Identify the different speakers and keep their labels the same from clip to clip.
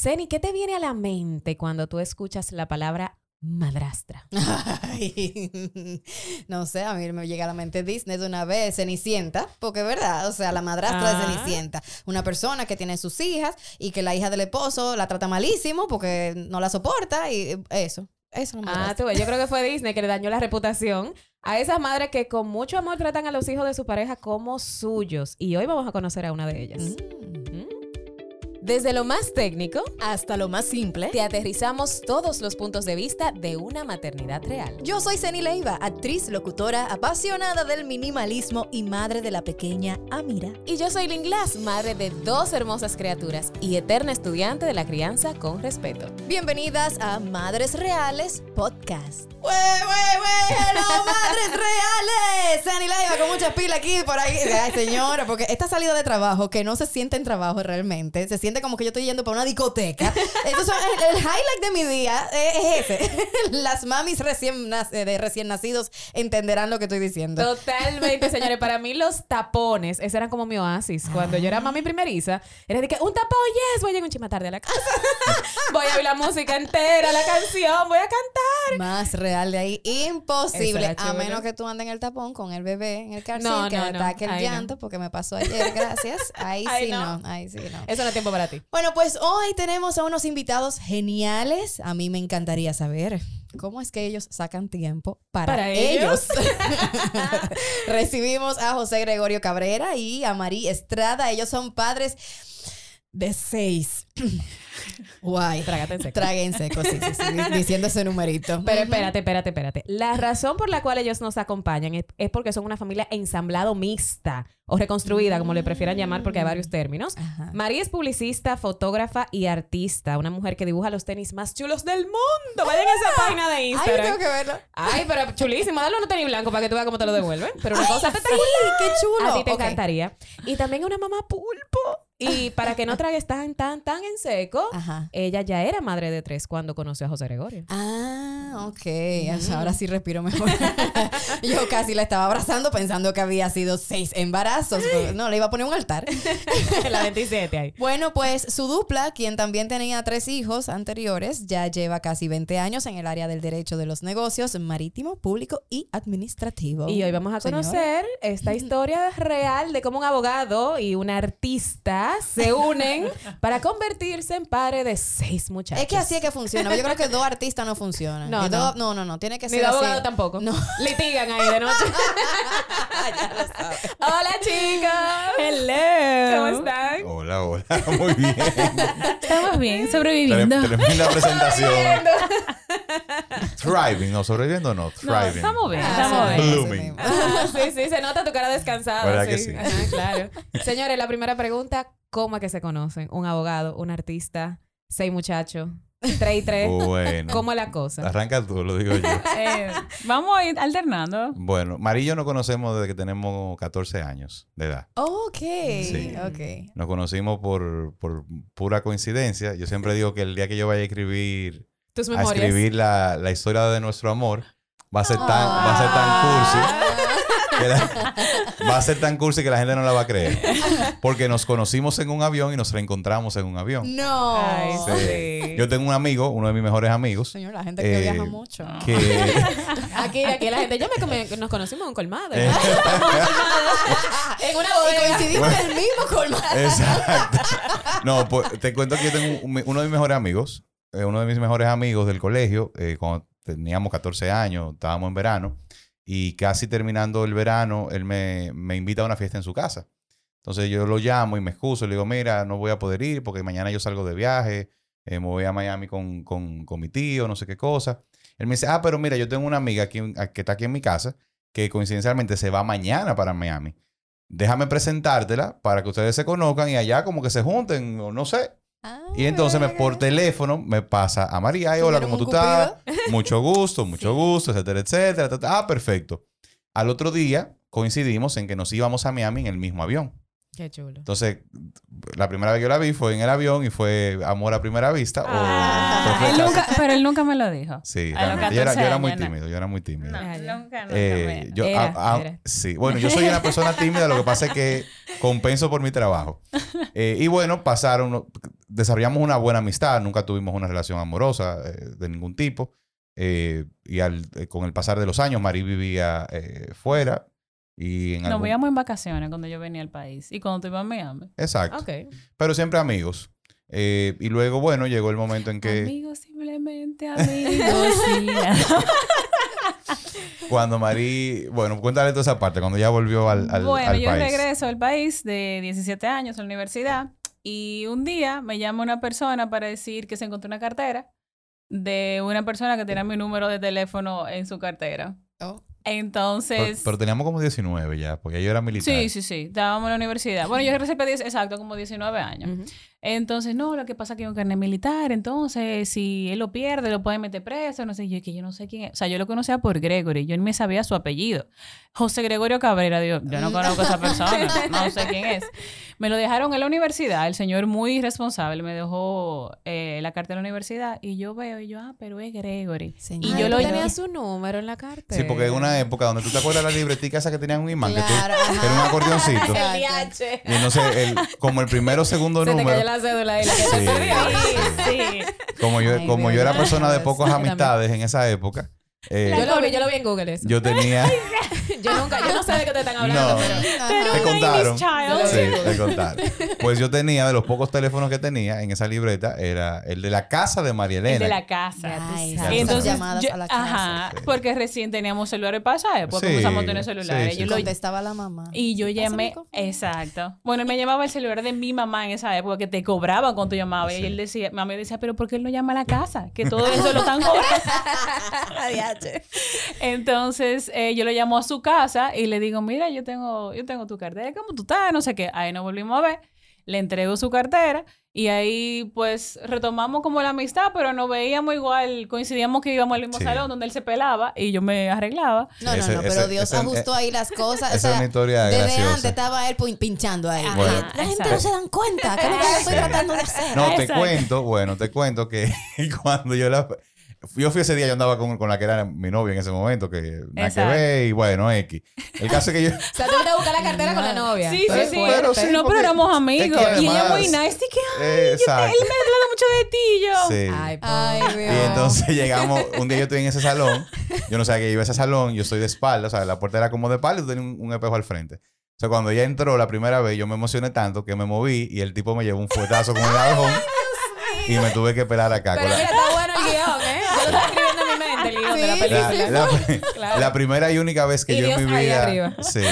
Speaker 1: Zeni, ¿qué te viene a la mente cuando tú escuchas la palabra madrastra?
Speaker 2: Ay, no sé, a mí me llega a la mente Disney de una vez, Cenicienta, porque es verdad, o sea, la madrastra de
Speaker 1: Ah.
Speaker 2: Cenicienta, una persona que tiene sus hijas y que la hija del esposo la trata malísimo porque no la soporta y eso, eso es la
Speaker 1: Ah, tú ves, yo creo que fue Disney que le dañó la reputación a esas madres que con mucho amor tratan a los hijos de su pareja como suyos. Y hoy vamos a conocer a una de ellas.
Speaker 2: Mm.
Speaker 1: Desde lo más técnico,
Speaker 2: Hasta lo más simple.
Speaker 1: te aterrizamos todos los puntos de vista de una maternidad real.
Speaker 2: Yo soy Ceni Leiva, actriz, locutora, apasionada del minimalismo y madre de la pequeña Amira.
Speaker 1: Y yo soy Lynn Glass, madre de dos hermosas criaturas y eterna estudiante de la crianza con respeto.
Speaker 2: Bienvenidas a Madres Reales Podcast. ¡Wey, wey, wey! ¡Hello, Madres Reales! Ceni Leiva con mucha pila aquí por ahí. Ay, señora, porque esta salida de trabajo que no se siente en trabajo realmente, se siente como que yo estoy yendo para una discoteca. Entonces, el, el highlight de mi día es ese. Las mamis recién, eh, de recién nacidos entenderán lo que estoy diciendo.
Speaker 1: Totalmente, señores. Para mí los tapones, ese eran como mi oasis. Cuando yo era mami primeriza, era de que un tapón, yes, voy a llegar un chima tarde a la casa. voy a oír la música entera, la canción, voy a cantar.
Speaker 2: Más real de ahí, imposible.
Speaker 1: Eso
Speaker 2: A menos que tú andes en el tapón con el bebé en el car seat,
Speaker 1: No,
Speaker 2: que
Speaker 1: no, no.
Speaker 2: ataque el
Speaker 1: Ahí no.
Speaker 2: llanto, porque me pasó ayer, gracias. Ahí
Speaker 1: Ahí
Speaker 2: sí
Speaker 1: no.
Speaker 2: no. ahí sí no.
Speaker 1: Eso no es tiempo para ti.
Speaker 2: Bueno, pues hoy tenemos a unos invitados geniales. A mí me encantaría saber cómo es que ellos sacan tiempo para,
Speaker 1: ¿Para
Speaker 2: ellos. Recibimos a José Gregorio Cabrera y a María Estrada. Ellos son padres de seis. Guay.
Speaker 1: Trágate en seco.
Speaker 2: Trague en seco, sí, sí, sí, di- diciendo ese numerito.
Speaker 1: Pero espérate, espérate, espérate. La razón por la cual ellos nos acompañan es, es porque son una familia ensamblado mixta o reconstruida, como le prefieran llamar, porque hay varios términos.
Speaker 2: Ajá.
Speaker 1: María es publicista, fotógrafa y artista. Una mujer que dibuja los tenis más chulos del mundo. Vayan a esa página de
Speaker 2: Ay,
Speaker 1: Instagram.
Speaker 2: tengo que verlo.
Speaker 1: Ay, pero chulísimo. Dale unos tenis blancos para que tú veas cómo te lo devuelven. Pero una cosa
Speaker 2: Sí,
Speaker 1: espectacular.
Speaker 2: qué chulo.
Speaker 1: A ti te encantaría. Y también una mamá pulpo. Y para que no tragues tan, tan, tan en seco,
Speaker 2: Ajá.
Speaker 1: ella ya era madre de tres cuando conoció a José Gregorio.
Speaker 2: Ah, ok. O sea, Ahora sí respiro mejor. Yo casi la estaba abrazando pensando que había sido seis embarazos. No, le iba a poner un altar.
Speaker 1: la 27 ahí.
Speaker 2: Bueno, pues su dupla, quien también tenía tres hijos anteriores, ya lleva casi 20 años en el área del derecho de los negocios marítimo, público y administrativo.
Speaker 1: Y hoy vamos a conocer esta historia real de cómo un abogado y una artista se unen para convertirse en padre de seis muchachos.
Speaker 2: Es que así es que funciona. Yo creo que dos artistas no funcionan.
Speaker 1: No, no.
Speaker 2: dos- no, no, no. Tiene que
Speaker 1: Ni
Speaker 2: ser
Speaker 1: de
Speaker 2: así.
Speaker 1: abogado tampoco.
Speaker 2: No.
Speaker 1: Litigan ahí de noche.
Speaker 2: ya lo sabes.
Speaker 1: Hola, chicos.
Speaker 3: Hello.
Speaker 1: ¿Cómo están?
Speaker 4: Hola, hola. Muy bien.
Speaker 3: Estamos bien, sobreviviendo.
Speaker 4: Tremenda presentación. Thriving, no, sobreviviendo no,
Speaker 3: No,
Speaker 4: thriving.
Speaker 3: estamos bien,
Speaker 2: Ah,
Speaker 3: estamos bien.
Speaker 2: sí,
Speaker 4: Blooming.
Speaker 1: Ah, sí, sí, se nota tu cara descansada.
Speaker 4: ¿Verdad
Speaker 1: sí.
Speaker 4: que sí?
Speaker 1: Ajá, claro. Señores, la primera pregunta, ¿cómo es que se conocen? Un abogado, un artista, seis muchachos, tres y tres.
Speaker 4: Bueno.
Speaker 1: ¿Cómo es la cosa?
Speaker 4: Arranca tú, lo digo yo.
Speaker 3: Eh, vamos a ir alternando.
Speaker 4: Bueno, María y yo nos conocemos desde que tenemos 14 años de edad.
Speaker 2: Ok,
Speaker 4: Sí.
Speaker 2: ok.
Speaker 4: Nos conocimos por, por pura coincidencia. Yo siempre digo que el día que yo vaya a escribir,
Speaker 1: Tus
Speaker 4: a escribir la, la historia de nuestro amor, va a ser tan, va a ser tan cursi. que la- va a ser tan cursi que la gente no la va a creer. Porque nos conocimos en un avión y nos reencontramos en un avión.
Speaker 2: No.
Speaker 1: Ay,
Speaker 4: Sí.
Speaker 1: sí.
Speaker 4: Yo tengo un amigo, uno de mis mejores amigos,
Speaker 2: Señor, la gente que
Speaker 4: Eh,
Speaker 2: viaja mucho.
Speaker 4: que
Speaker 1: Aquí, aquí la gente, yo me comí- nos conocimos en un colmado.
Speaker 4: Eh.
Speaker 1: en una
Speaker 2: Y coincidimos en el mismo colmado.
Speaker 4: Exacto. No, pues te cuento que yo tengo un- uno de mis mejores amigos, eh, uno de mis mejores amigos del colegio, eh, cuando teníamos 14 años, estábamos en verano, y casi terminando el verano, él me, me invita a una fiesta en su casa. Entonces yo lo llamo y me excuso, le digo, mira, no voy a poder ir porque mañana yo salgo de viaje, eh, me voy a Miami con, con, con mi tío, no sé qué cosa. Él me dice, ah, pero mira, yo tengo una amiga aquí, que está aquí en mi casa, que coincidencialmente se va mañana para Miami déjame presentártela para que ustedes se conozcan y allá como que se junten, o no sé.
Speaker 2: Ah,
Speaker 4: Y entonces me, por teléfono me pasa a María, ay, hola,
Speaker 2: ¿Tuvieron
Speaker 4: ¿cómo tú estás? Mucho gusto, mucho gusto, etcétera, etcétera. Ah, perfecto. Al otro día coincidimos en que nos íbamos a Miami en el mismo avión.
Speaker 1: Qué chulo.
Speaker 4: Entonces, la primera vez que yo la vi fue en el avión y fue amor a primera vista. o
Speaker 1: Ah.
Speaker 3: Él nunca, pero él nunca me lo dijo.
Speaker 4: Sí, realmente. Yo era, yo
Speaker 3: 14
Speaker 4: era muy tímido, yo era muy tímido.
Speaker 3: No, nunca, nunca.
Speaker 4: Eh, yo,
Speaker 1: Era,
Speaker 4: ah, ah,
Speaker 1: era.
Speaker 4: Sí, bueno, yo soy una persona tímida, lo que pasa es que compenso por mi trabajo. Eh, y bueno, pasaron, desarrollamos una buena amistad, nunca tuvimos una relación amorosa eh, de ningún tipo. Eh, y al- eh, con el pasar de los años, Marí vivía eh, fuera. Y en
Speaker 3: Nos
Speaker 4: algún-
Speaker 3: veíamos en vacaciones cuando yo venía al país. Y cuando tú ibas a Miami.
Speaker 4: Exacto. Pero siempre amigos. Eh, y luego, bueno, llegó el momento en que
Speaker 3: Amigos, simplemente amigos.
Speaker 4: cuando Marí, bueno, cuéntale toda esa parte, cuando ya volvió al, al,
Speaker 3: bueno,
Speaker 4: al
Speaker 3: yo
Speaker 4: país.
Speaker 3: regreso al país de 17 años a la universidad. Y un día me llama una persona para decir que se encontró una cartera de una persona que tenía mi número de teléfono en su cartera.
Speaker 2: Oh.
Speaker 3: Entonces...
Speaker 4: pero teníamos como 19 ya, porque yo era militar.
Speaker 3: Sí, sí, sí. Estábamos en la universidad. Bueno, yo recibí 10, exacto, como 19 años. Entonces, no, lo que pasa es que hay un carnet militar, entonces si él lo pierde, lo pueden meter preso, no sé, yo que yo no sé quién es. O sea, yo lo conocía por Gregory, yo ni me sabía su apellido. José Gregorio Cabrera, digo, yo no conozco a esa persona, no sé quién es. Me lo dejaron en la universidad, el señor muy responsable me dejó eh, la carta de la universidad y yo veo y yo, ah, pero es Gregory.
Speaker 2: Señor.
Speaker 3: Y yo lo
Speaker 1: tenía su número en la carta.
Speaker 4: Sí, porque en una época donde tú te acuerdas de la libretica esa que tenían un imán,
Speaker 2: Claro,
Speaker 4: que, tú, era un acordeoncito.
Speaker 2: Exacto.
Speaker 4: y entonces, el, como el primero o segundo
Speaker 1: Se
Speaker 4: número.
Speaker 1: La cédula y la que
Speaker 4: Sí.
Speaker 1: te.
Speaker 3: Sí, sí.
Speaker 4: Como yo,
Speaker 2: Ay,
Speaker 4: como yo era
Speaker 2: Dios.
Speaker 4: persona de pocas amistades en esa época, eh,
Speaker 1: Yo lo vi, yo lo vi en Google eso.
Speaker 4: yo tenía.
Speaker 1: Yo nunca, yo no sé de qué te están hablando,
Speaker 4: No.
Speaker 1: pero.
Speaker 4: Te contaron.
Speaker 3: child.
Speaker 4: Sí, te contaron. Pues yo tenía, de los pocos teléfonos que tenía en esa libreta, era el de la casa de María Elena.
Speaker 3: El de la casa.
Speaker 2: Ay.
Speaker 3: Entonces,
Speaker 2: llamadas
Speaker 3: yo-
Speaker 2: a la casa.
Speaker 3: ajá,
Speaker 4: Sí.
Speaker 3: porque recién teníamos celulares para esa época,
Speaker 4: Sí,
Speaker 3: comenzamos a tener celulares.
Speaker 4: sí,
Speaker 3: Yo
Speaker 4: sí,
Speaker 3: lo-
Speaker 4: sí.
Speaker 2: Contestaba la mamá.
Speaker 3: y yo llamé, exacto. Bueno, él me llamaba el celular de mi mamá en esa época, que te cobraban cuando tú llamabas.
Speaker 4: Sí.
Speaker 3: Y él decía, mamá decía, pero ¿por qué él no llama a la casa? Que todo eso lo están cobrando. Entonces, eh, yo lo llamo a su casa y le digo, mira, yo tengo, yo tengo tu cartera, ¿cómo tú estás? No sé qué. Ahí nos volvimos a ver. Le entrego su cartera y ahí pues retomamos como la amistad, pero nos veíamos igual, coincidíamos que íbamos al mismo
Speaker 4: Sí.
Speaker 3: salón donde él se pelaba y yo me arreglaba.
Speaker 2: No, no,
Speaker 4: Ese-
Speaker 2: no, pero
Speaker 4: ese-
Speaker 2: Dios
Speaker 4: ese-
Speaker 2: ajustó ahí las cosas.
Speaker 4: esa
Speaker 2: o sea,
Speaker 4: es una historia
Speaker 2: desde
Speaker 4: graciosa.
Speaker 2: antes estaba él pin- pinchando ahí. Oye, la gente no se dan cuenta que es lo que yo estoy tratando de hacer.
Speaker 4: No, te
Speaker 3: Exacto.
Speaker 4: cuento, bueno, te cuento que cuando yo la... Yo fui ese día, yo andaba con, con la que era mi novia en ese momento, que nada que ver, y bueno, X. El caso es que yo...
Speaker 1: O sea, tú a buscar la cartera con la novia.
Speaker 3: Sí, sí,
Speaker 4: Pero-
Speaker 3: sí.
Speaker 4: pero sí,
Speaker 3: no, pero éramos
Speaker 4: es
Speaker 3: amigos. y ella muy nice. Y que, ay, yo te-
Speaker 4: exacto.
Speaker 3: él me ha hablado mucho de ti. y Yo.
Speaker 4: Sí.
Speaker 1: Ay,
Speaker 2: Ay.
Speaker 4: Y entonces llegamos, un día yo estoy en ese salón, yo no sabía que iba a ese salón, yo estoy de espalda, o sea, la puerta era como de espalda y tú tenías un, un espejo al frente. O sea, cuando ella entró la primera vez, yo me emocioné tanto que me moví y el tipo me llevó un fuetazo con el aguijón y me tuve que pelar acá.
Speaker 1: Pero
Speaker 4: con la-
Speaker 1: mira, está escribiendo en mi mente, el guion de la
Speaker 2: Sí,
Speaker 1: película.
Speaker 4: la, la-
Speaker 1: Claro.
Speaker 4: la primera y única vez que
Speaker 1: Y
Speaker 4: yo en mi vida.
Speaker 1: arriba.
Speaker 4: Sí.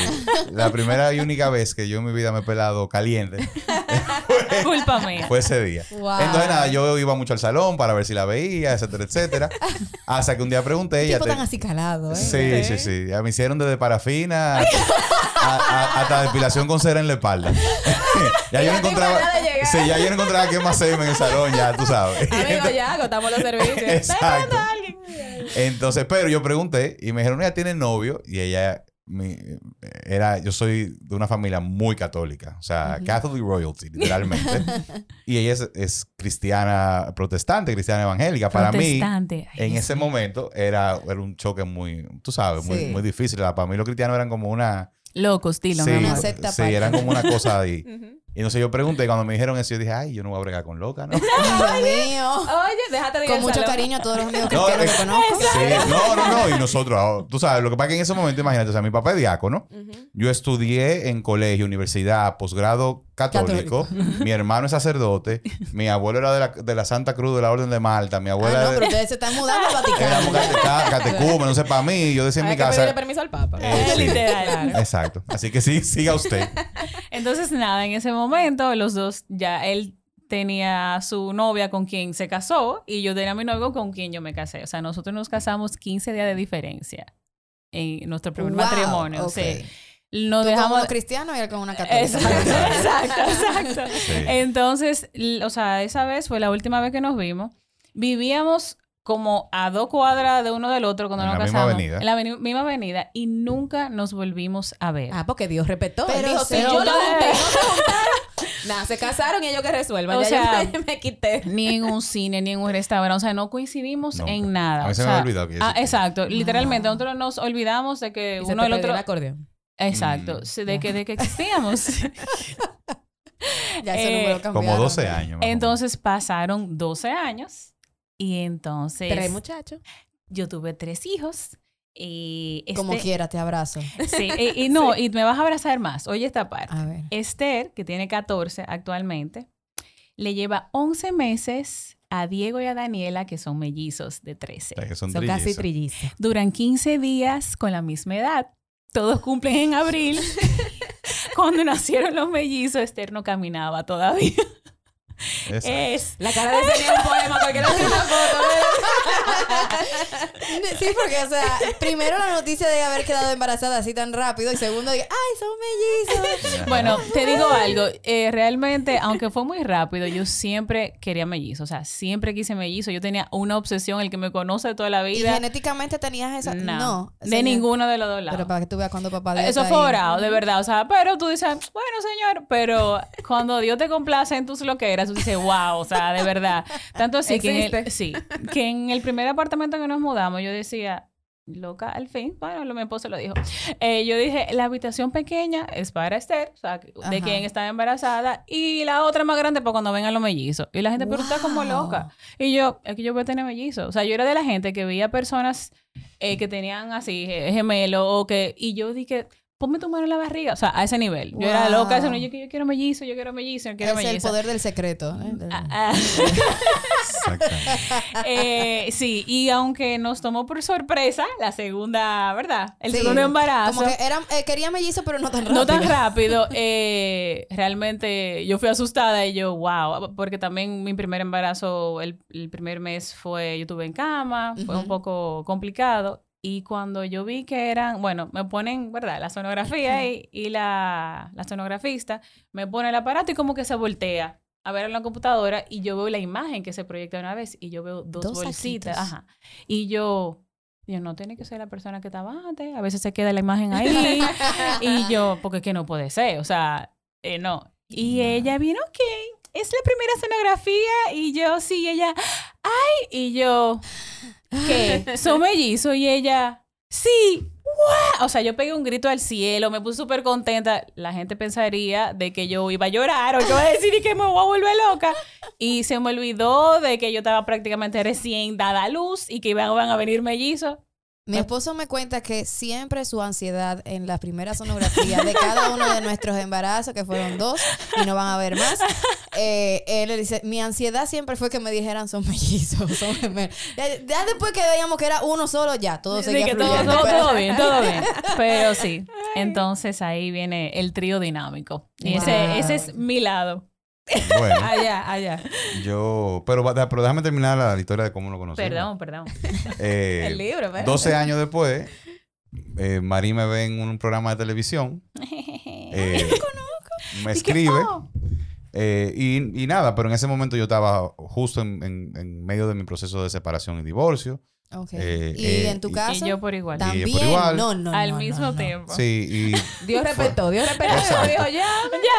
Speaker 4: La primera y única vez que yo en mi vida me he pelado caliente
Speaker 3: Culpa mía.
Speaker 4: fue ese día.
Speaker 2: Wow.
Speaker 4: Entonces, nada, yo iba mucho al salón para ver si la veía, etcétera, etcétera. Hasta que un día pregunté, ella.
Speaker 2: tipo tan acicalado, ¿eh?
Speaker 4: Sí, sí, sí. Ya me hicieron desde parafina hasta depilación con cera en la espalda. ya yo no
Speaker 1: te
Speaker 4: encontraba. Sí, ya yo no encontraba qué más hacerme en el salón, ya tú sabes.
Speaker 1: Amigo, ya agotamos los servicios.
Speaker 4: Exacto. Entonces, pero yo pregunté y me dijeron, ella tiene novio y ella mi- era, yo soy de una familia muy católica, o sea, Catholic royalty, literalmente. y ella es, es cristiana protestante, cristiana evangélica. Para mí.
Speaker 3: Ay,
Speaker 4: en ese momento era, era un choque muy, tú sabes, muy,
Speaker 2: Sí.
Speaker 4: muy difícil. Para mí los cristianos eran como una...
Speaker 3: Loco, estilo,
Speaker 4: sí.
Speaker 2: Una secta
Speaker 4: sí, eran como una cosa ahí.
Speaker 1: Ujú.
Speaker 4: Y no sé, yo pregunté, cuando me dijeron eso, yo dije, ay, yo no voy a bregar con loca, ¿no?
Speaker 2: Ay, Dios mío.
Speaker 1: Oye, déjate de ir
Speaker 2: Con mucho
Speaker 1: salón.
Speaker 2: cariño a todos los amigos
Speaker 4: No,
Speaker 2: cristianos que conozco.
Speaker 4: Sí, no, no, no. Y nosotros, ah, tú sabes, lo que pasa es que en ese momento, imagínate, o sea, mi papá es diácono.
Speaker 1: Ujú.
Speaker 4: Yo estudié en colegio, universidad, posgrado católico. Mi hermano es sacerdote. Mi abuelo era de la, de la Santa Cruz de la Orden de Malta. Mi
Speaker 2: Ah,
Speaker 4: abuela
Speaker 2: no,
Speaker 4: de-
Speaker 2: pero ustedes se están mudando al Vaticano.
Speaker 4: éramos catecúmenos, no sé, para mí, yo decía en
Speaker 1: Hay
Speaker 4: mi casa.
Speaker 1: permiso al Papa.
Speaker 4: Eh, sí.
Speaker 3: Literal.
Speaker 4: Exacto. Así que sí, siga usted.
Speaker 3: Entonces, nada, en ese momento los dos, ya él tenía su novia con quien se casó y yo tenía mi novio con quien yo me casé. O sea, nosotros nos casamos 15 días de diferencia en nuestro primer
Speaker 2: Wow,
Speaker 3: matrimonio.
Speaker 2: ok.
Speaker 3: Sí. Nos
Speaker 2: Tú con
Speaker 3: dejamos...
Speaker 2: uno cristiano y él con una católica.
Speaker 3: Exacto, exacto, exacto.
Speaker 4: Sí.
Speaker 3: Entonces, o sea, esa vez fue la última vez que nos vimos. Vivíamos como a dos cuadras de uno del otro cuando
Speaker 4: En
Speaker 3: nos
Speaker 4: la misma
Speaker 3: casamos.
Speaker 4: avenida.
Speaker 3: En la misma avenida y nunca nos volvimos a ver.
Speaker 1: Ah, porque Dios respetó.
Speaker 2: Pero
Speaker 1: Él dijo, si yo lo junté, no se. Nada, se casaron y ellos que resuelvan.
Speaker 3: O
Speaker 1: ya
Speaker 3: sea,
Speaker 1: yo me, quité.
Speaker 3: Ni en un cine, ni en un restaurante. O sea, no coincidimos
Speaker 4: Nunca.
Speaker 3: en nada.
Speaker 4: A mí se
Speaker 3: O
Speaker 4: me ha
Speaker 3: sea,
Speaker 4: olvidado que
Speaker 3: Ah, exacto. Literalmente, nosotros nos olvidamos de que
Speaker 1: Y se
Speaker 3: uno
Speaker 1: te
Speaker 3: del
Speaker 1: perdió
Speaker 3: otro.
Speaker 1: el acordeón.
Speaker 3: Exacto.
Speaker 4: Mm.
Speaker 3: Sí, De que, de que existíamos.
Speaker 2: Ya
Speaker 3: Eh.
Speaker 4: Como 12 años.
Speaker 3: entonces pasaron 12 años. Y entonces
Speaker 1: Tres muchachos.
Speaker 3: yo tuve tres hijos. Y
Speaker 2: Como
Speaker 3: este-
Speaker 2: quiera, te abrazo.
Speaker 3: Sí, y, y no, y me vas a abrazar más. Oye esta parte.
Speaker 2: A ver.
Speaker 3: Esther, que tiene 14 actualmente, le lleva 11 meses a Diego y a Daniela, que son mellizos de 13.
Speaker 4: O sea, que son,
Speaker 1: Son casi
Speaker 4: trillizos.
Speaker 1: trillizos.
Speaker 3: Duran 15 días con la misma edad. Todos cumplen en abril. Cuando nacieron los mellizos, Esther no caminaba todavía.
Speaker 4: Exacto.
Speaker 3: Es
Speaker 1: La cara de ese ni un poema, cualquiera tiene una foto.
Speaker 2: Sí, porque, o sea, primero la noticia de haber quedado embarazada así tan rápido y segundo, de, ¡ay, son mellizos!
Speaker 3: Bueno, te digo algo. eh, realmente, aunque fue muy rápido, yo siempre quería mellizo. O sea, siempre quise mellizo. Yo tenía una obsesión. El que me conoce toda la
Speaker 2: ¿Y
Speaker 3: vida.
Speaker 2: genéticamente tenías esa?
Speaker 3: No.
Speaker 2: No.
Speaker 3: de
Speaker 2: señor.
Speaker 3: ninguno de los dos lados.
Speaker 2: Pero para que tú veas cuando papá Dios
Speaker 3: Eso fue
Speaker 2: ahí.
Speaker 3: orado, de verdad. O sea, pero tú dices, bueno, señor, pero cuando Dios te complace en tus loqueras, tú dices, wow, o sea, de verdad. Tanto así que en, el, sí, que en el primer apartamento que nos mudamos, yo decía, loca, al fin, bueno, lo- mi esposo lo dijo. Eh, yo dije, la habitación pequeña es para Esther, o sea, de
Speaker 2: Ajá.
Speaker 3: quien está embarazada, y la otra más grande para cuando vengan los mellizos. Y la gente, pero tú estás como
Speaker 2: Wow.
Speaker 3: loca. Y yo, que yo voy a tener mellizos. O sea, yo era de la gente que veía personas eh, que tenían así ge- gemelo o que... Y yo dije, ponme tu mano en la barriga. O sea, a ese nivel. Yo era loca. Yo, yo quiero mellizo, yo quiero mellizo, yo quiero
Speaker 2: Es el
Speaker 3: mellizo.
Speaker 2: poder del secreto. ¿eh?
Speaker 3: Ah, ah. Eh, sí, y aunque nos tomó por sorpresa la segunda, ¿verdad? El
Speaker 2: Sí,
Speaker 3: segundo embarazo.
Speaker 2: Como que eran, eh, quería mellizo, pero no tan rápido.
Speaker 3: No tan rápido. eh, realmente yo fui asustada y yo, wow, porque también mi primer embarazo, el, el primer mes fue, yo estuve en cama, fue un poco complicado. Y cuando yo vi que eran, bueno, me ponen, ¿verdad? La sonografía y, y la, la sonografista me pone el aparato y como que se voltea a ver en la computadora y yo veo la imagen que se proyecta una vez y yo veo dos,
Speaker 2: Dos
Speaker 3: bolsitas.
Speaker 2: saquitos.
Speaker 3: Ajá. Y yo, yo no tiene que ser la persona que estaba antes. A veces se queda la imagen ahí. y yo, porque es que no puede ser. O sea, eh, no. Y ella vino, ok, es la primera sonografía. Y yo, sí, ella, ay. Y yo, ¿qué? Son mellizos. Y ella, sí. O sea, yo pegué un grito al cielo, me puse súper contenta. La gente pensaría de que yo iba a llorar o yo iba a decir que me voy a volver loca. Y se me olvidó de que yo estaba prácticamente recién dada a luz y que iban a venir mellizos.
Speaker 2: Mi esposo me cuenta que siempre su ansiedad en la primera sonografía de cada uno de nuestros embarazos, que fueron dos y no van a ver más, eh, él le dice, mi ansiedad siempre fue que me dijeran son mellizos, son gemelos. Ya, ya después que veíamos que era uno solo, ya, todo seguía
Speaker 3: que todo, bien, todo bien. Pero sí. Entonces ahí viene el trío dinámico. Y
Speaker 2: Wow.
Speaker 3: ese, ese es mi lado.
Speaker 4: Bueno,
Speaker 1: Allá, allá.
Speaker 4: yo... Pero, pero déjame terminar la, la historia de cómo lo conocí.
Speaker 3: Perdón, perdón.
Speaker 4: Eh,
Speaker 1: El libro, ¿verdad?
Speaker 4: 12 años después, eh, Marí me ve en un programa de televisión. eh, me escribe. eh, y, y nada, pero en ese momento yo estaba justo en, en- en medio de mi proceso de separación y divorcio.
Speaker 2: Ok.
Speaker 4: Eh,
Speaker 2: y
Speaker 4: eh,
Speaker 2: en tu
Speaker 4: y-
Speaker 2: caso,
Speaker 3: Y yo por igual.
Speaker 4: Por
Speaker 2: también.
Speaker 4: igual.
Speaker 2: No, no,
Speaker 3: Al
Speaker 2: no,
Speaker 3: mismo
Speaker 2: no, no.
Speaker 3: tiempo.
Speaker 4: Sí, y,
Speaker 1: Dios respetó, Dios respetó. Dijo, ya,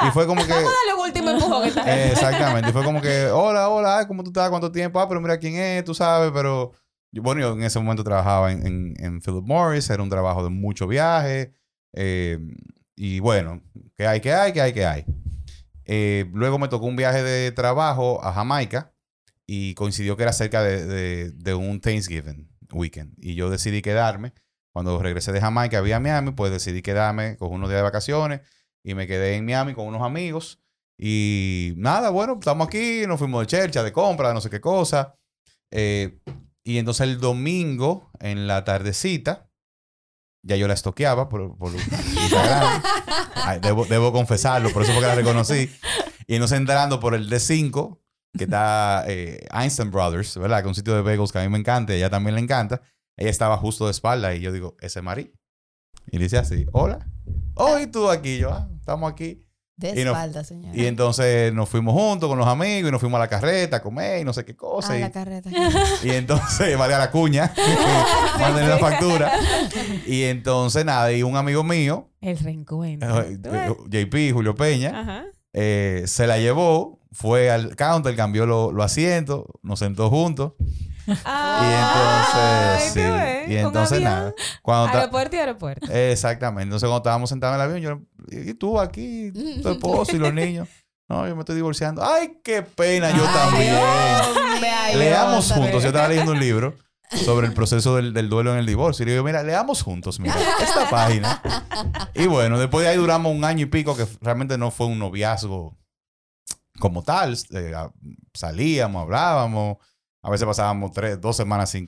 Speaker 4: y fue como que...
Speaker 1: dale un último empujón que está.
Speaker 4: Eh, exactamente. Y fue como que, hola, hola, ay, ¿cómo tú estás? ¿Cuánto tiempo? Ah, pero mira quién es, tú sabes, pero... yo- bueno, yo en ese momento trabajaba en, en, en Philip Morris, era un trabajo de mucho viaje. eh, y bueno, ¿qué hay, qué hay, qué hay, qué hay? Eh, luego me tocó un viaje de trabajo a Jamaica y coincidió que era cerca de, de- de un Thanksgiving weekend. Y yo decidí quedarme. Cuando regresé de Jamaica, vi a Miami, pues decidí quedarme con unos días de vacaciones y me quedé en Miami con unos amigos. Y nada, bueno, estamos aquí, nos fuimos de chercha, de compra, de no sé qué cosa. Eh, y entonces el domingo, en la tardecita, ya yo la estoqueaba por, por Instagram. Ay, debo, debo confesarlo, por eso fue que la reconocí. Y entonces entrando por el D5, que está eh, Einstein Brothers, ¿verdad? Que es un sitio de bagels que a mí me encanta y a ella también le encanta. Ella estaba justo de espalda y yo digo, ese es Marí. Y le dice así, hola. Oh, y tú aquí. Yo, ah, estamos aquí.
Speaker 2: De
Speaker 4: Y
Speaker 2: espalda, señor.
Speaker 4: Y entonces nos fuimos juntos con los amigos y nos fuimos a la carreta a comer y no sé qué cosa.
Speaker 2: Ah,
Speaker 4: y,
Speaker 2: la carreta.
Speaker 4: y entonces, María la cuña, manden la factura. Y entonces, nada, y un amigo mío,
Speaker 1: El reencuentro.
Speaker 4: eh, eh, JP, Julio Peña,
Speaker 1: Ajá.
Speaker 4: eh, se la llevó, fue al counter, cambió los lo asientos, nos sentó juntos.
Speaker 1: Ay,
Speaker 4: y entonces, sí. Y entonces nada. Cuando
Speaker 1: Aeropuerto y aeropuerto.
Speaker 4: Exactamente. Entonces, cuando estábamos sentados en el avión, yo, ¿y tú aquí? Tu esposo y los niños. No, yo me estoy divorciando. ¡Ay, qué pena! Yo
Speaker 2: Ay,
Speaker 4: también.
Speaker 1: Hombre,
Speaker 4: Leamos juntos. Yo estaba leyendo un libro sobre el proceso del, del duelo en el divorcio. Y le digo, mira, leamos juntos, mira, esta página. Y bueno, después de ahí duramos un año y pico que realmente no fue un noviazgo como tal. Eh, salíamos, hablábamos. A veces pasábamos tres, dos semanas sin,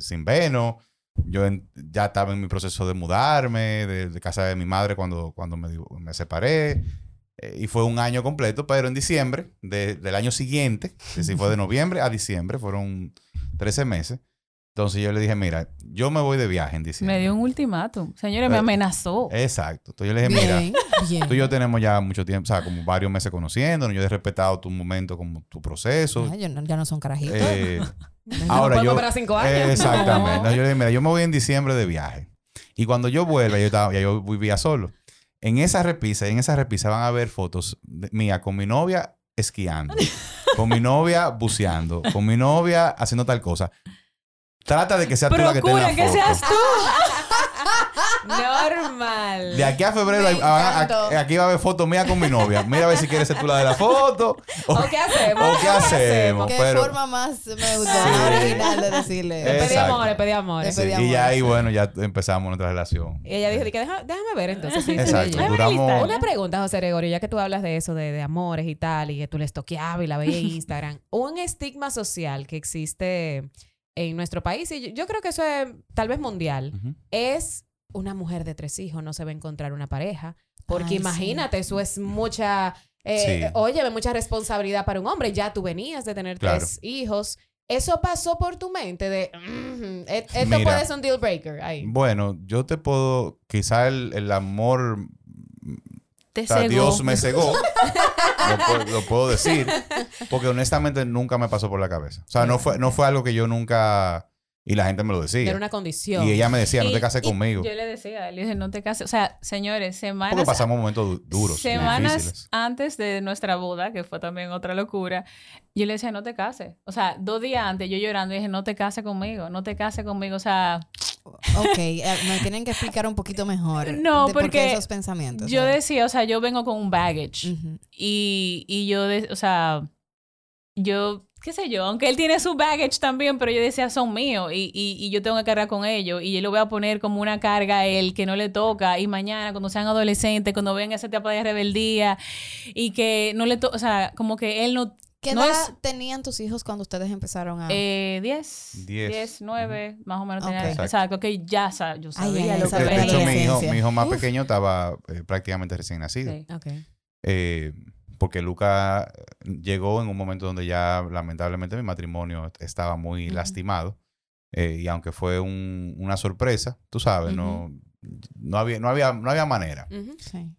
Speaker 4: sin vernos. Yo en- ya estaba en mi proceso de mudarme de, de casa de mi madre cuando, cuando me, me separé. Eh, y fue un año completo, pero en diciembre de- del año siguiente, es decir, fue de noviembre a diciembre, fueron 13 meses. Entonces yo le dije, mira, yo me voy de viaje en diciembre.
Speaker 3: Me dio un ultimátum. Señores, me
Speaker 4: Eh,
Speaker 3: amenazó.
Speaker 4: Exacto. Entonces yo le dije, mira,
Speaker 2: Bien, bien.
Speaker 4: tú y yo tenemos ya mucho tiempo, o sea, como varios meses conociéndonos, yo he respetado tu momento, como tu proceso.
Speaker 2: Ay, yo no- ya no son carajitos.
Speaker 4: Eh,
Speaker 1: No
Speaker 4: ahora
Speaker 1: podemos
Speaker 4: yo...
Speaker 1: esperar cinco años.
Speaker 4: Exactamente.
Speaker 1: No.
Speaker 4: No, yo le dije, mira, yo me voy en diciembre de viaje. Y cuando yo vuelva, yo, estaba, ya yo vivía solo. En esa repisa, en esa repisa van a ver fotos mías con mi novia esquiando, con mi novia buceando, con mi novia haciendo tal cosa. Trata de que sea tú la que
Speaker 3: que
Speaker 4: foto.
Speaker 3: seas tú.
Speaker 1: Normal.
Speaker 4: De aquí a febrero, hay- a- a- aquí va a haber fotos mías con mi novia. Mira a ver si quieres ser tú la de la foto. O,
Speaker 1: ¿O qué hacemos?
Speaker 4: o qué hacemos.
Speaker 2: Qué
Speaker 4: Pero,
Speaker 2: forma más me gustó,
Speaker 4: Sí.
Speaker 2: original de decirle.
Speaker 1: Le pedí
Speaker 4: Exacto.
Speaker 1: amor, le pedí amor.
Speaker 2: Le
Speaker 4: sí,
Speaker 2: pedí
Speaker 4: y
Speaker 2: amor.
Speaker 4: ya ahí, bueno, ya empezamos nuestra relación.
Speaker 1: Y ella dijo, que "Deja- déjame ver entonces. Sí, sí,
Speaker 4: Exacto. Duramos.
Speaker 1: Una pregunta, José Gregorio, ya que tú hablas de eso, de, de amores y tal, y que tú les toqueabas y la veías en Instagram. un estigma social que existe en nuestro país, y yo, yo creo que eso es tal vez mundial, es una mujer de tres hijos, no se va a encontrar una pareja. Porque
Speaker 2: Ay,
Speaker 1: imagínate, eso es mucha, eh,
Speaker 4: Sí.
Speaker 1: oye, mucha responsabilidad para un hombre. Ya tú venías de tener
Speaker 4: Claro.
Speaker 1: tres hijos. Eso pasó por tu mente de, "Mm, et- esto
Speaker 4: Mira.
Speaker 1: puede ser un deal breaker ahí.
Speaker 4: Bueno, yo te puedo, quizá el, el amor,
Speaker 3: Te
Speaker 4: o sea,
Speaker 3: cegó.
Speaker 4: Dios me cegó, lo, puedo- lo puedo decir, porque honestamente nunca me pasó por la cabeza. O sea, no fue, no fue algo que yo nunca, y la gente me lo decía.
Speaker 1: Era una condición.
Speaker 4: Y ella me decía, no
Speaker 3: Y-
Speaker 4: te cases
Speaker 3: y
Speaker 4: conmigo.
Speaker 3: Yo le decía, le dije, no te cases. O sea, señores, semanas.
Speaker 4: Porque pasamos momentos du- duros,
Speaker 3: Semanas
Speaker 4: difíciles.
Speaker 3: antes de nuestra boda, que fue también otra locura, yo le decía, no te cases. O sea, dos días antes, yo llorando, dije, no te cases conmigo, no te cases conmigo. O sea,
Speaker 2: Ok, eh, me tienen que explicar un poquito mejor.
Speaker 3: No,
Speaker 2: de por qué
Speaker 3: porque
Speaker 2: esos pensamientos.
Speaker 3: yo
Speaker 2: ¿sabes?
Speaker 3: decía, o sea, yo vengo con un baggage. Y, y yo, de- o sea, yo, qué sé yo, aunque él tiene su baggage también, pero yo decía, son míos y, y, y yo tengo que cargar con ellos y yo lo voy a poner como una carga a él que no le toca y mañana cuando sean adolescentes, cuando venga esa etapa de rebeldía y que no le toca, o sea, como que él no...
Speaker 2: ¿Qué
Speaker 3: no
Speaker 2: edad
Speaker 3: es-
Speaker 2: tenían tus hijos cuando ustedes empezaron a...?
Speaker 3: Eh, 10,
Speaker 4: Diez.
Speaker 3: 10, 9, más o menos. Tenía-
Speaker 2: Exacto.
Speaker 3: Exacto, que ya sa- yo sabía
Speaker 2: ay,
Speaker 3: lo que
Speaker 4: De, hecho, mi hijo,
Speaker 2: adolescencia.
Speaker 4: mi hijo más
Speaker 2: Uf.
Speaker 4: pequeño estaba eh, prácticamente recién nacido.
Speaker 3: Sí.
Speaker 1: Ok.
Speaker 4: Eh, porque Luca llegó en un momento donde ya lamentablemente mi matrimonio estaba muy lastimado. Eh, y aunque fue un- una sorpresa, tú sabes, no, no, había, no, había, no había manera.
Speaker 2: Sí.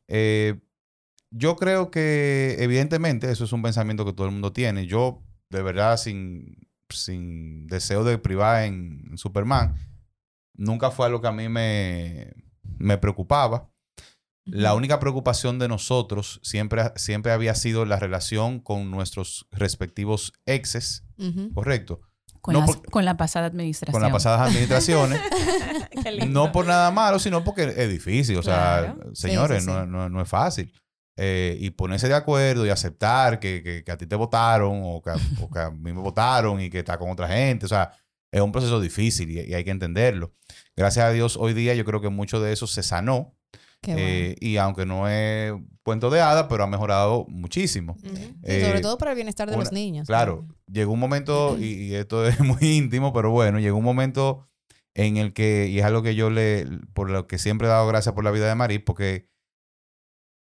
Speaker 4: Yo creo que evidentemente eso es un pensamiento que todo el mundo tiene. Yo, de verdad, sin, sin deseo de privar en, en Superman, nunca fue algo que a mí me, me preocupaba. La única preocupación de nosotros siempre, siempre había sido la relación con nuestros respectivos exes. ¿correcto?
Speaker 3: Con,
Speaker 4: No,
Speaker 3: las-
Speaker 4: por-
Speaker 3: con la pasada administración.
Speaker 4: Con las pasadas administraciones. No por nada malo, sino porque es difícil. O sea,
Speaker 1: Claro.
Speaker 4: señores,
Speaker 2: Sí, sí,
Speaker 4: no, no- no es fácil. Eh, y ponerse de acuerdo y aceptar que, que- que a ti te votaron o que, a, o que a mí me votaron y que está con otra gente. O sea, es un proceso difícil y, y hay que entenderlo. Gracias a Dios, hoy día yo creo que mucho de eso se sanó.
Speaker 2: Qué bueno.
Speaker 4: eh, y aunque no es cuento de hada, pero ha mejorado muchísimo.
Speaker 1: Ujú.
Speaker 2: Sí,
Speaker 4: eh,
Speaker 2: sobre todo para el bienestar de
Speaker 4: una-
Speaker 2: los niños.
Speaker 4: Claro, llegó un momento, y, y esto es muy íntimo, pero bueno, llegó un momento en el que, y es algo que yo le, por lo que siempre he dado gracias por la vida de Marí, porque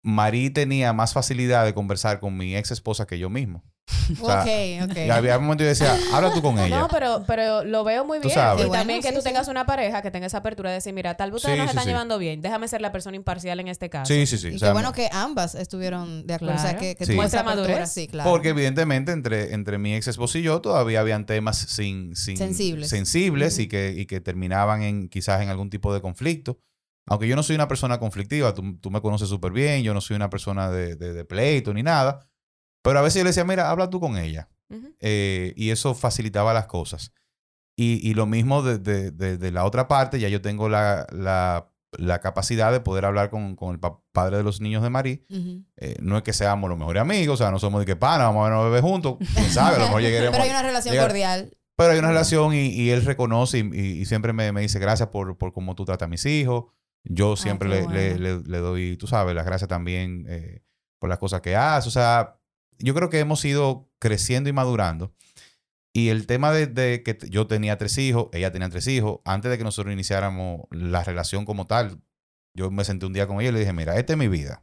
Speaker 4: Marí tenía más facilidad de conversar con mi ex esposa que yo mismo. O sea,
Speaker 2: ok, ok.
Speaker 4: Y había un momento que yo decía, habla tú con ella.
Speaker 1: No, pero, pero lo veo muy bien. Y
Speaker 2: Bueno,
Speaker 1: también que
Speaker 2: sí,
Speaker 1: tú
Speaker 2: sí.
Speaker 1: tengas una pareja que tenga esa apertura de decir, mira, tal vez ustedes
Speaker 4: Sí,
Speaker 1: no se
Speaker 4: sí,
Speaker 1: están
Speaker 4: sí.
Speaker 1: llevando bien. Déjame ser la persona imparcial en este caso.
Speaker 4: sí, sí, sí.
Speaker 2: Y
Speaker 4: o sea,
Speaker 2: qué bueno que ambas estuvieron de acuerdo. O sea, que, que
Speaker 4: Sí.
Speaker 2: tuvo esa
Speaker 1: madurez.
Speaker 2: Sí, claro.
Speaker 4: Porque evidentemente entre, entre mi ex esposo y yo todavía habían temas sin, sin-
Speaker 2: Sensibles.
Speaker 4: y, que, y que terminaban en quizás en algún tipo de conflicto. Aunque yo no soy una persona conflictiva, tú, tú me conoces súper bien, yo no soy una persona de, de- de pleito ni nada. Pero a veces yo le decía, mira, habla tú con ella.
Speaker 1: Ujú.
Speaker 4: Eh, y eso facilitaba las cosas. Y, y lo mismo de, de- la otra parte, ya yo tengo la, la- la capacidad de poder hablar con, con el pa- padre de los niños de Marí. Eh, no es que seamos los mejores amigos, o sea, no somos de que pana, vamos a vernos a beber juntos. Quién sabe, a lo mejor lleguemos.
Speaker 2: Pero hay una relación
Speaker 4: llegar-
Speaker 2: cordial.
Speaker 4: Pero hay una relación y, y él reconoce y, y- y siempre me, me dice gracias por, por cómo tú tratas a mis hijos. Yo siempre le, le-
Speaker 2: bueno.
Speaker 4: le- le doy, tú sabes, las gracias también eh, por las cosas que hace. O sea, yo creo que hemos ido creciendo y madurando. Y el tema de, de que yo tenía tres hijos, ella tenía tres hijos, antes de que nosotros iniciáramos la relación como tal, yo me senté un día con ella y le dije, mira, esta es mi vida.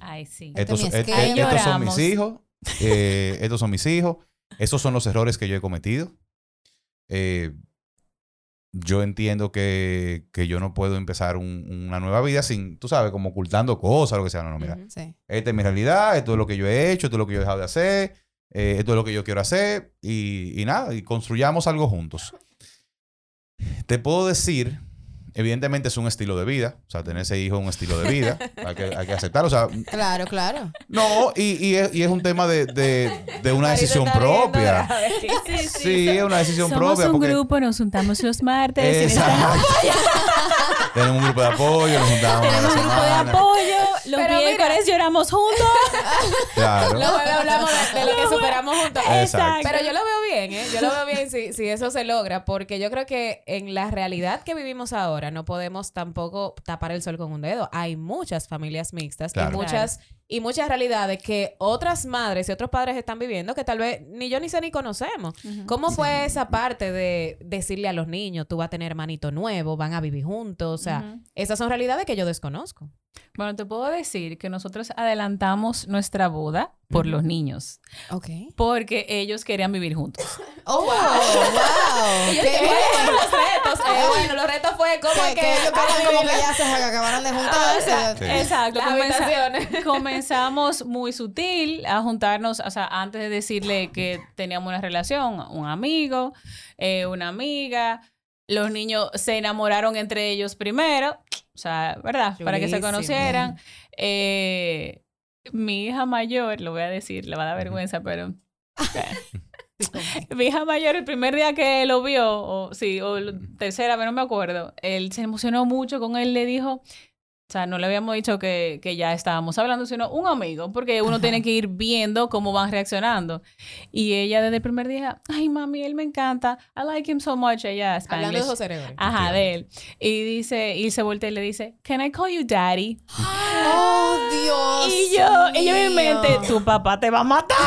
Speaker 3: Ay, sí.
Speaker 2: Este
Speaker 4: Estos,
Speaker 2: es
Speaker 4: et-
Speaker 2: esquema.
Speaker 4: et- estos son mis hijos. eh, estos son mis hijos. Esos son los errores que yo he cometido. Eh, yo entiendo que, que yo no puedo empezar un- una nueva vida sin, tú sabes, como ocultando cosas, lo que sea. No, no, mira.
Speaker 2: Sí.
Speaker 4: Esta es mi realidad, esto es lo que yo he hecho, esto es lo que yo he dejado de hacer, eh, esto es lo que yo quiero hacer y, y nada, y construyamos algo juntos. Te puedo decir, evidentemente es un estilo de vida, o sea, tener ese hijo es un estilo de vida, hay que, hay que aceptarlo, o sea,
Speaker 2: Claro, claro.
Speaker 4: no, y, y es, y es un tema de, de- de una decisión propia.
Speaker 1: grave.
Speaker 3: Sí,
Speaker 4: Sí, es una decisión
Speaker 3: Somos
Speaker 4: propia.
Speaker 3: un
Speaker 4: porque-
Speaker 3: grupo, nos juntamos los martes.
Speaker 4: Exacto. Tenemos un grupo de apoyo, nos juntamos
Speaker 3: Tenemos un grupo de apoyo. Los miércoles lloramos juntos.
Speaker 4: Claro.
Speaker 1: Luego hablamos de, de lo que superamos juntos.
Speaker 4: Exacto.
Speaker 1: Pero yo lo veo bien, ¿eh? Yo lo veo bien si, si eso se logra, porque yo creo que en la realidad que vivimos ahora no podemos tampoco tapar el sol con un dedo. Hay muchas familias mixtas
Speaker 4: Claro.
Speaker 1: y muchas y muchas realidades que otras madres y otros padres están viviendo que tal vez ni yo ni sé ni conocemos. ¿Cómo fue esa parte de decirle a los niños, tú vas a tener hermanito nuevo, van a vivir juntos? O sea, esas son realidades que yo desconozco.
Speaker 3: Bueno, te puedo decir que nosotros adelantamos nuestra boda por los niños,
Speaker 2: Ok.
Speaker 3: porque ellos querían vivir juntos.
Speaker 2: Oh, wow.
Speaker 1: Yo
Speaker 2: Qué
Speaker 1: bueno, los retos, eh, bueno, los retos fue como
Speaker 2: Que,
Speaker 1: que,
Speaker 2: ellos querían como que ya se acabaron de juntar.
Speaker 3: Ah, o sea,
Speaker 4: Sí.
Speaker 3: Exacto.
Speaker 1: las.
Speaker 3: comenzamos muy sutil a juntarnos, o sea, antes de decirle que teníamos una relación, un amigo, eh, una amiga. Los niños se enamoraron entre ellos primero, o sea, ¿verdad? Para que se conocieran. Eh, mi hija mayor, lo voy a decir, le va a dar vergüenza, pero... Mi hija mayor, el primer día que lo vio, o sí, o tercera no me acuerdo, él se emocionó mucho con él, le dijo, o sea, no le habíamos dicho que, que ya estábamos hablando, sino un amigo, porque uno
Speaker 2: Ajá.
Speaker 3: tiene que ir viendo cómo van reaccionando. Y ella desde el primer día, ay, mami, él me encanta, I like him so much, ella
Speaker 1: Hablando de. José Gregorio.
Speaker 3: Ajá, de él. Y dice, y se voltea y le dice, can I call you daddy?
Speaker 2: Oh, Dios.
Speaker 3: y yo, y yo en mi
Speaker 2: mío.
Speaker 3: mente, tu papá te va a matar.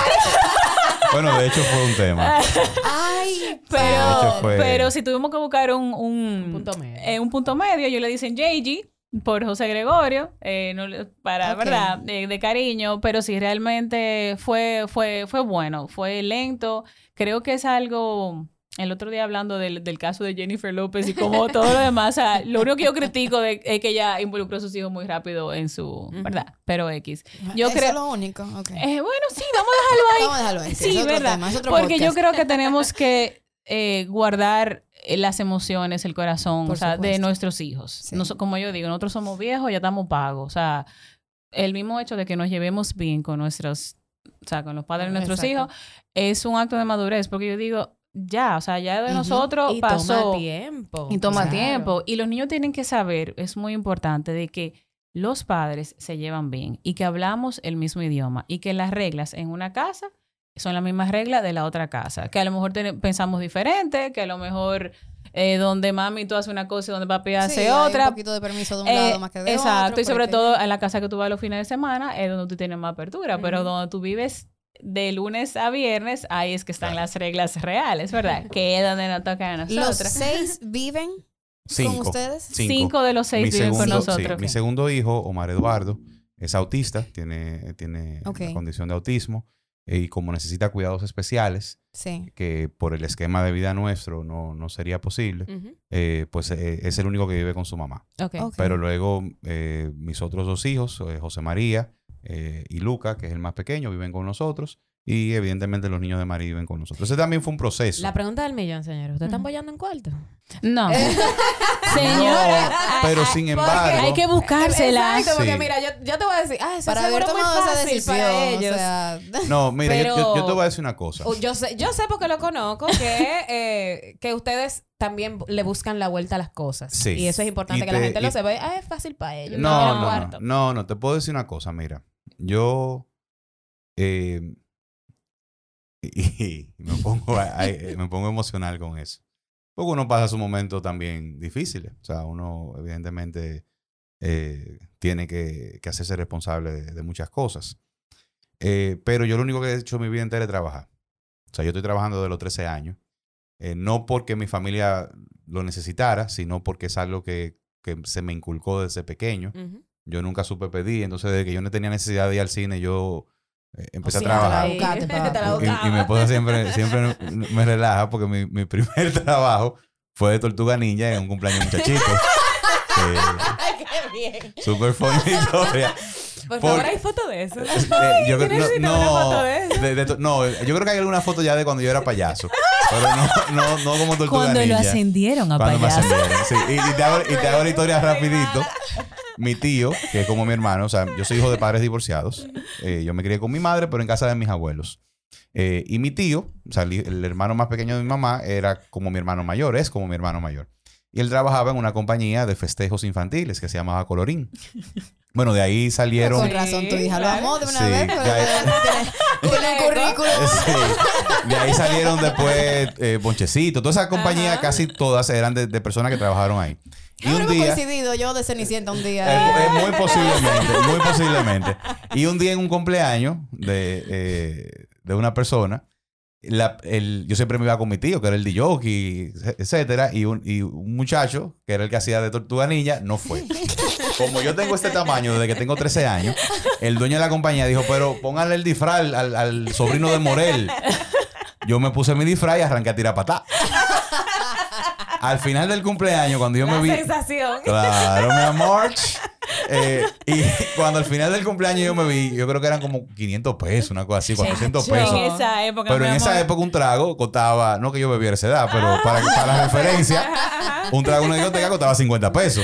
Speaker 4: Bueno, de hecho fue un tema.
Speaker 2: Ay,
Speaker 3: Pero,
Speaker 4: De hecho, fue-
Speaker 3: pero si tuvimos que buscar un, un,
Speaker 1: Un punto medio.
Speaker 3: eh, un punto medio, ellos le dicen JG por José Gregorio, eh, no para. ¿verdad? De, de cariño, pero sí, realmente fue, fue, fue bueno, fue lento. Creo que es algo... El otro día hablando del, del caso de Jennifer López y como todo lo demás, o sea, lo único que yo critico de, es que ella involucró a sus hijos muy rápido en su, ¿verdad? Pero X. Yo
Speaker 2: Eso
Speaker 3: creo...
Speaker 2: es lo único. Ok.
Speaker 3: Eh, bueno, sí, vamos a dejarlo ahí.
Speaker 2: Vamos a dejarlo ahí.
Speaker 3: Sí, verdad.
Speaker 2: tema,
Speaker 3: Porque yo creo que tenemos que eh, guardar eh, las emociones, el corazón, o sea, de nuestros hijos.
Speaker 2: Sí.
Speaker 3: Nos- como yo digo, nosotros somos viejos, ya estamos pagos. O sea, el mismo hecho de que nos llevemos bien con nuestros, o sea, con los padres de nuestros
Speaker 1: Exacto.
Speaker 3: hijos, es un acto de madurez. Porque yo digo, ya, o sea, ya de nosotros
Speaker 1: y
Speaker 3: pasó.
Speaker 1: toma tiempo.
Speaker 3: Y toma
Speaker 1: Claro.
Speaker 3: tiempo. Y los niños tienen que saber, es muy importante, de que los padres se llevan bien y que hablamos el mismo idioma y que las reglas en una casa son las mismas reglas de la otra casa. Que a lo mejor pensamos diferente, que a lo mejor eh, donde mami tú haces una cosa y donde papi hace
Speaker 2: Sí, hay
Speaker 3: otra.
Speaker 2: un poquito de permiso de un
Speaker 3: Eh,
Speaker 2: lado más que de
Speaker 3: exacto,
Speaker 2: otro.
Speaker 3: y sobre
Speaker 2: porque-
Speaker 3: todo en la casa que tú vas los fines de semana es donde tú tienes más apertura, pero
Speaker 1: Ujú.
Speaker 3: donde tú vives de lunes a viernes, ahí es que están
Speaker 4: Claro.
Speaker 3: las reglas reales, ¿verdad? que es donde nos toca a
Speaker 2: ¿Los
Speaker 3: nosotros.
Speaker 2: seis viven
Speaker 4: Cinco.
Speaker 2: con ustedes?
Speaker 4: Cinco.
Speaker 3: Cinco de los seis
Speaker 4: mi
Speaker 3: viven
Speaker 4: segundo,
Speaker 3: con
Speaker 4: sí,
Speaker 3: nosotros.
Speaker 4: mi segundo hijo, Omar Eduardo, es autista, tiene, tiene
Speaker 2: Ok.
Speaker 4: la condición de autismo y como necesita cuidados especiales,
Speaker 2: Sí.
Speaker 4: que por el esquema de vida nuestro no, no sería posible, eh, pues eh, es el único que vive con su mamá. Pero luego eh, mis otros dos hijos, eh, José María eh, y Luca, que es el más pequeño, viven con nosotros. Y evidentemente los niños de María viven con nosotros. Ese también fue un proceso.
Speaker 1: La pregunta del millón, señores. ¿Ustedes están bollando en cuarto?
Speaker 3: No. Señora,
Speaker 4: No, pero sin
Speaker 1: porque
Speaker 4: embargo.
Speaker 3: hay que buscársela.
Speaker 1: Exacto, porque
Speaker 4: Sí.
Speaker 1: mira, yo, yo te voy a decir, ah, eso
Speaker 2: Para haber
Speaker 1: muy
Speaker 2: tomado esa
Speaker 1: fácil
Speaker 2: decisión.
Speaker 1: para
Speaker 2: O
Speaker 1: ellos.
Speaker 2: sea,
Speaker 4: No, mira, yo- yo, te voy a decir una cosa.
Speaker 1: Uh, Yo sé, yo sé porque lo conozco que, eh, que ustedes también le buscan la vuelta a las cosas.
Speaker 4: Sí.
Speaker 1: Y eso es importante
Speaker 4: Y
Speaker 1: que la
Speaker 4: te-
Speaker 1: gente lo sepa. Ah, es fácil para ellos.
Speaker 4: No, no, no, no, no, te puedo decir una cosa, mira. Yo eh, y, me, pongo, eh, me pongo emocional con eso. Porque uno pasa su momento también difíciles. O sea, uno evidentemente eh, tiene que, que hacerse responsable de, de muchas cosas. Eh, pero yo lo único que he hecho mi vida entera es trabajar. O sea, yo estoy trabajando desde los 13 años. Eh, no porque mi familia lo necesitara, sino porque es algo que, que se me inculcó desde pequeño. Yo nunca supe pedir, entonces desde que yo no tenía necesidad de ir al cine, yo empecé
Speaker 1: O
Speaker 4: a trabajar.
Speaker 1: te la
Speaker 4: Y, mi esposa siempre, siempre me relaja porque mi, mi primer trabajo fue de Tortuga Ninja en un cumpleaños muchachito. Eh,
Speaker 1: Ay, qué bien.
Speaker 4: Super funny historia.
Speaker 1: Por
Speaker 4: Por-
Speaker 1: favor, hay foto de eso.
Speaker 4: Eh, yo creo- no,
Speaker 1: una foto
Speaker 4: no,
Speaker 1: de eso.
Speaker 4: de- de to- no, yo creo que hay alguna foto ya de cuando yo era payaso. Pero no, no, no como Tortuga
Speaker 3: Cuando lo ascendieron a
Speaker 4: Cuando me
Speaker 3: payaso.
Speaker 4: ascendieron, sí. Y, y te hago, y te hago la historia rapidito. Mi tío, que es como mi hermano, o sea, yo soy hijo de padres divorciados. Eh, yo me crié con mi madre, pero en casa de mis abuelos. Eh, y mi tío, o sea, el, el hermano más pequeño de mi mamá, era como mi hermano mayor, es como mi hermano mayor. Y él trabajaba en una compañía de festejos infantiles que se llamaba Colorín. Bueno, de ahí salieron...
Speaker 2: Con razón, tu hija lo amó de una
Speaker 4: Sí,
Speaker 2: vez. un currículum.
Speaker 4: Sí. De ahí salieron después eh, Bonchecito. Toda esa compañía,
Speaker 1: Ajá.
Speaker 4: casi todas eran de, de personas que trabajaron ahí. Y un día...
Speaker 2: coincidido yo de Cenicienta un
Speaker 4: Eh,
Speaker 2: día.
Speaker 4: eh, muy posiblemente, muy posiblemente. Y un día en un cumpleaños de, eh, de una persona, la- el- yo siempre me iba con mi tío, que era el DJ, etcétera, y un, y un muchacho, que era el que hacía de tortuga niña, no fue. Como yo tengo este tamaño desde que tengo 13 años, el dueño de la compañía dijo, pero pónganle el disfraz al, sobrino de Morel. Yo me puse mi disfraz y arranqué a tirar. Al final del cumpleaños, cuando yo
Speaker 1: La
Speaker 4: me vi...
Speaker 1: sensación.
Speaker 4: Claro, mi amor. Eh, y cuando al final del cumpleaños yo me vi, yo creo que eran como 500 pesos, una cosa así, 400
Speaker 1: Chacho.
Speaker 4: pesos.
Speaker 3: En esa época.
Speaker 4: Pero
Speaker 3: mi
Speaker 4: en esa época un trago costaba, no que yo bebiera esa edad, pero para, para referencia, un trago en una discoteca costaba 50 pesos.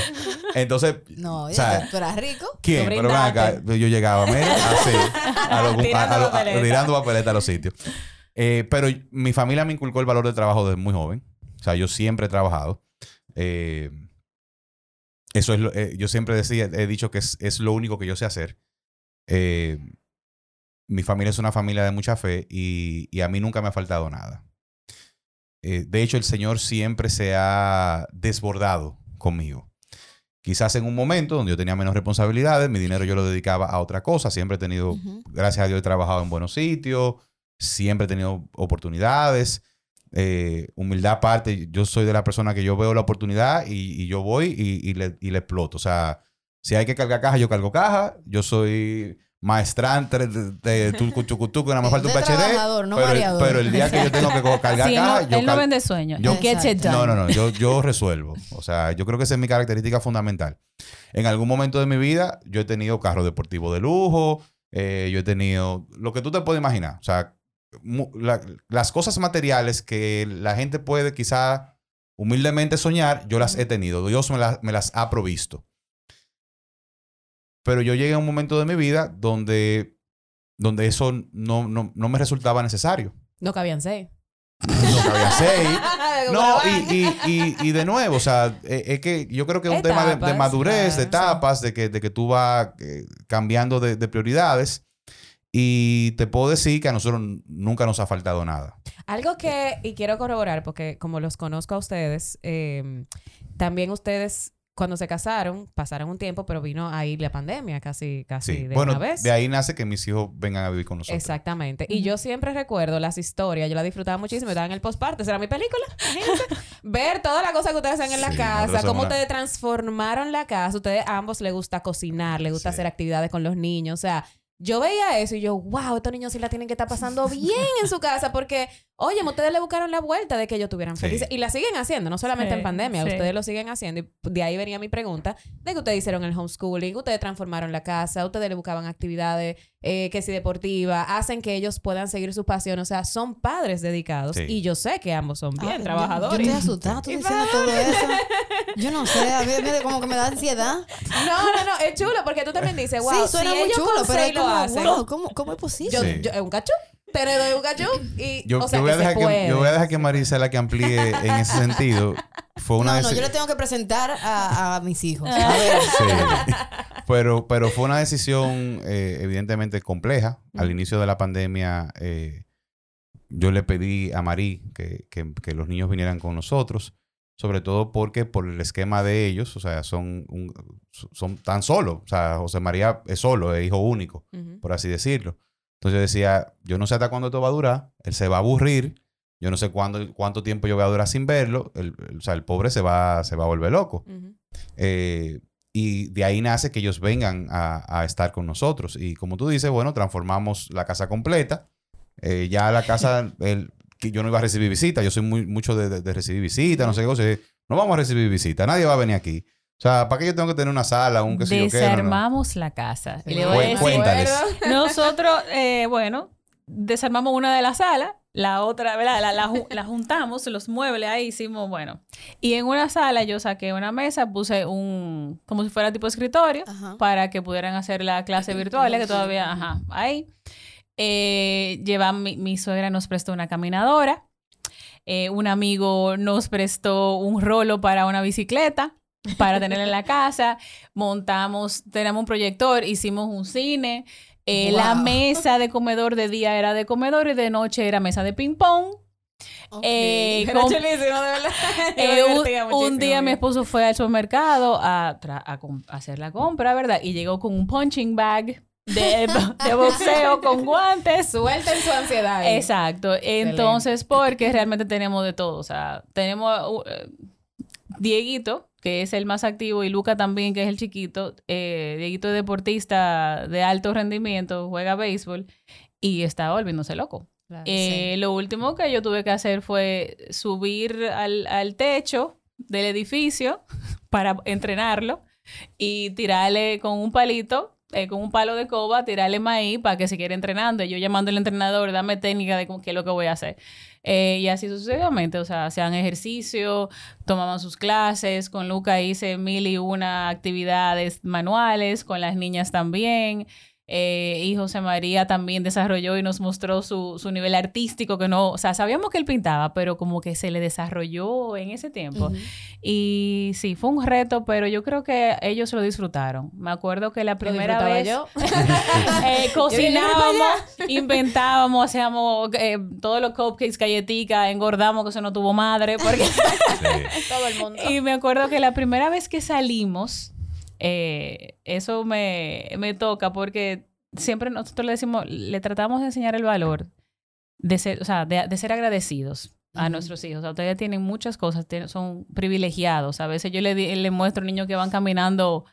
Speaker 4: Entonces,
Speaker 2: No,
Speaker 4: o sea,
Speaker 2: ya, tú eras rico.
Speaker 4: ¿quién?
Speaker 1: Tú
Speaker 4: Pero ven acá,
Speaker 1: brindaste.
Speaker 4: yo llegaba, mira, así, a lo- a-
Speaker 1: Tirando
Speaker 4: a lo- a-
Speaker 1: papeleta.
Speaker 4: tirando papeleta a los sitios. Eh, pero mi familia me inculcó el valor del trabajo desde muy joven. O sea, yo siempre he trabajado. Eh, eso es lo, eh, yo siempre decía, he dicho que es, es lo único que yo sé hacer. Eh, mi familia es una familia de mucha fe y, y a mí nunca me ha faltado nada. De hecho, el Señor siempre se ha desbordado conmigo. Quizás en un momento donde yo tenía menos responsabilidades, mi dinero yo lo dedicaba a otra cosa. Siempre he tenido, gracias a Dios, he trabajado en buenos sitios, siempre he tenido oportunidades. Eh, humildad aparte, yo soy de la persona que yo veo la oportunidad y, y yo voy y, y le, y le exploto. O sea, si hay que cargar caja, yo cargo caja. Yo soy maestrante de, de tucu, tucu, tucu, nada más falta un PhD.
Speaker 2: no
Speaker 4: pero, el,
Speaker 2: mareador.
Speaker 4: pero el día que yo tengo que cargar
Speaker 3: Sí, él
Speaker 4: caja,
Speaker 3: no,
Speaker 4: yo
Speaker 3: él no vende sueños.
Speaker 4: yo-
Speaker 3: Él
Speaker 4: no, no, no, yo, yo resuelvo. O sea, yo creo que esa es mi característica fundamental. En algún momento de mi vida, yo he tenido carro deportivo de lujo, eh, yo he tenido lo que tú te puedes imaginar. O sea, la- las cosas materiales que la gente puede quizá humildemente soñar, yo las he tenido. Dios me las, me las ha provisto. Pero yo llegué a un momento de mi vida donde, donde eso no, no, no me resultaba necesario.
Speaker 1: No cabían seis.
Speaker 4: No cabía seis. No, y, y, y, y de nuevo, o sea, eh, es que yo creo que es un tema de, madurez, de
Speaker 1: sí.
Speaker 4: etapas, de, que, de que tú vas eh, cambiando de, de prioridades. Y te puedo decir que a nosotros nunca nos ha faltado nada.
Speaker 1: Algo que, y quiero corroborar, porque como los conozco a ustedes, eh, también ustedes cuando se casaron, pasaron un tiempo, pero vino ahí la pandemia casi, casi
Speaker 4: Sí.
Speaker 1: de
Speaker 4: Bueno,
Speaker 1: una vez.
Speaker 4: de ahí nace que mis hijos vengan a vivir con nosotros.
Speaker 1: Exactamente. Y yo siempre recuerdo las historias, yo la disfrutaba muchísimo, estaba en el postparto, esa era mi película. Ver todas las cosas que ustedes hacen en la
Speaker 4: Sí,
Speaker 1: casa, cómo
Speaker 4: una-
Speaker 1: ustedes transformaron la casa, ustedes ambos les gusta cocinar, les gusta
Speaker 4: Sí.
Speaker 1: hacer actividades con los niños, o sea, yo veía eso y yo, wow, estos niños sí la tienen que estar pasando bien en su casa porque Oye, ustedes le buscaron la vuelta de que ellos estuvieran
Speaker 4: Sí.
Speaker 1: felices. Y la siguen haciendo, no solamente
Speaker 3: Sí,
Speaker 1: en pandemia,
Speaker 3: sí.
Speaker 1: ustedes lo siguen haciendo. Y de ahí venía mi pregunta, de que ustedes hicieron el homeschooling, ustedes transformaron la casa, ustedes le buscaban actividades, eh, que si deportiva, hacen que ellos puedan seguir su pasión. O sea, son padres dedicados.
Speaker 4: Sí.
Speaker 1: Y yo sé que ambos son bien
Speaker 2: yo-
Speaker 1: trabajadores.
Speaker 2: Yo, estoy asustada, tú diciendo todo eso. Yo no sé, a mí me- como que me da ansiedad.
Speaker 1: No, no, no, es chulo porque tú también dices, wow,
Speaker 2: sí, suena
Speaker 1: si
Speaker 2: muy
Speaker 1: ellos
Speaker 2: chulo, pero es
Speaker 1: lo
Speaker 2: como,
Speaker 1: hacen.
Speaker 2: wow, ¿cómo, ¿cómo es posible?
Speaker 1: Yo,
Speaker 4: Sí.
Speaker 1: yo, es un cachú. Te un cachú y,
Speaker 4: Yo,
Speaker 1: o sea,
Speaker 4: yo voy a
Speaker 1: que
Speaker 4: dejar que,
Speaker 1: puede.
Speaker 4: yo voy a dejar que Marisa la que amplíe en ese sentido. Fue una
Speaker 2: no, no, yo le tengo que presentar a, a mis hijos.
Speaker 1: Ah.
Speaker 2: A ver.
Speaker 4: Sí. Pero, pero fue una decisión eh, evidentemente compleja. Al inicio de la pandemia, eh, yo le pedí a Marí que, que- que los niños vinieran con nosotros, sobre todo porque por el esquema de ellos, o sea, son, un- son tan solos. O sea, José María es solo, es hijo único, por así decirlo. Entonces yo decía, yo no sé hasta cuándo esto va a durar, él se va a aburrir, yo no sé cuándo, cuánto tiempo yo voy a durar sin verlo, el, el- o sea, el pobre se va, se va a volver loco. Eh, y de ahí nace que ellos vengan a, a estar con nosotros. Y como tú dices, bueno, transformamos la casa completa. Eh, ya la casa, el, que yo no iba a recibir visitas. Yo soy muy, mucho de, de- de recibir visitas, no sé qué cosa. No vamos a recibir visitas. Nadie va a venir aquí. O sea, ¿para qué yo tengo que tener una sala, un qué sé yo qué? No, no.
Speaker 3: Desarmamos la casa. Y le voy a decir,
Speaker 4: cuéntales.
Speaker 3: nosotros, eh, bueno, desarmamos una de las salas, la otra, ¿verdad? La, la la juntamos, los muebles ahí hicimos, bueno. Y en una sala yo saqué una mesa, puse un, como si fuera tipo escritorio,
Speaker 2: Ajá.
Speaker 3: para que pudieran hacer la clase virtual, que todavía, ajá, ahí. Eh, lleva, mi, mi suegra nos prestó una caminadora. Eh, un amigo nos prestó un rolo para una bicicleta para tener en la casa. Montamos, tenemos un proyector, hicimos un cine. Eh, La mesa de comedor de día era de comedor y de noche era mesa de ping-pong.
Speaker 2: Ok.
Speaker 3: Eh,
Speaker 1: Era
Speaker 3: com-
Speaker 1: chulísimo, de verdad. Yo me
Speaker 3: eh, un- día mi esposo fue al supermercado a, hacer la compra, ¿verdad? Y llegó con un punching bag de, de boxeo con guantes.
Speaker 1: Suelten su ansiedad.
Speaker 3: Exacto. Entonces, porque realmente tenemos de todo. O sea, tenemos uh, eh, Dieguito, que es el más activo, y Luca también, que es el chiquito. Eh, Dieguito es deportista de alto rendimiento, juega béisbol y está volviéndose loco.
Speaker 2: Claro,
Speaker 3: Eh,
Speaker 2: sí.
Speaker 3: Lo último que yo tuve que hacer fue subir al, al techo del edificio para entrenarlo y tirarle con un palito, eh, con un palo de coba, tirarle maíz para que se quiera entrenando. Y yo llamando al entrenador, dame técnica de qué es lo que voy a hacer. Eh, y así sucesivamente, o sea, hacían ejercicio, tomaban sus clases. Con Luca hice mil y una actividades manuales, con las niñas también. Eh, y José María también desarrolló y nos mostró su, su nivel artístico, que no, o sea, sabíamos que él pintaba, pero como que se le desarrolló en ese tiempo. Y sí, fue un reto, pero yo creo que ellos lo disfrutaron. Me acuerdo que la primera vez
Speaker 1: yo.
Speaker 3: eh,
Speaker 1: Yo dije, "Yo voy para
Speaker 3: cocinábamos, inventábamos, hacíamos eh, todos los cupcakes, galleticas, engordamos que eso no tuvo madre. Porque...
Speaker 4: Sí.
Speaker 1: Todo el mundo.
Speaker 3: y me acuerdo que la primera vez que salimos, eh, eso me, me toca porque siempre nosotros le decimos, le tratamos de enseñar el valor de ser, o sea, de, de ser agradecidos a nuestros hijos. O sea, ustedes tienen muchas cosas, tienen- son privilegiados. A veces yo le, le muestro niños que van caminando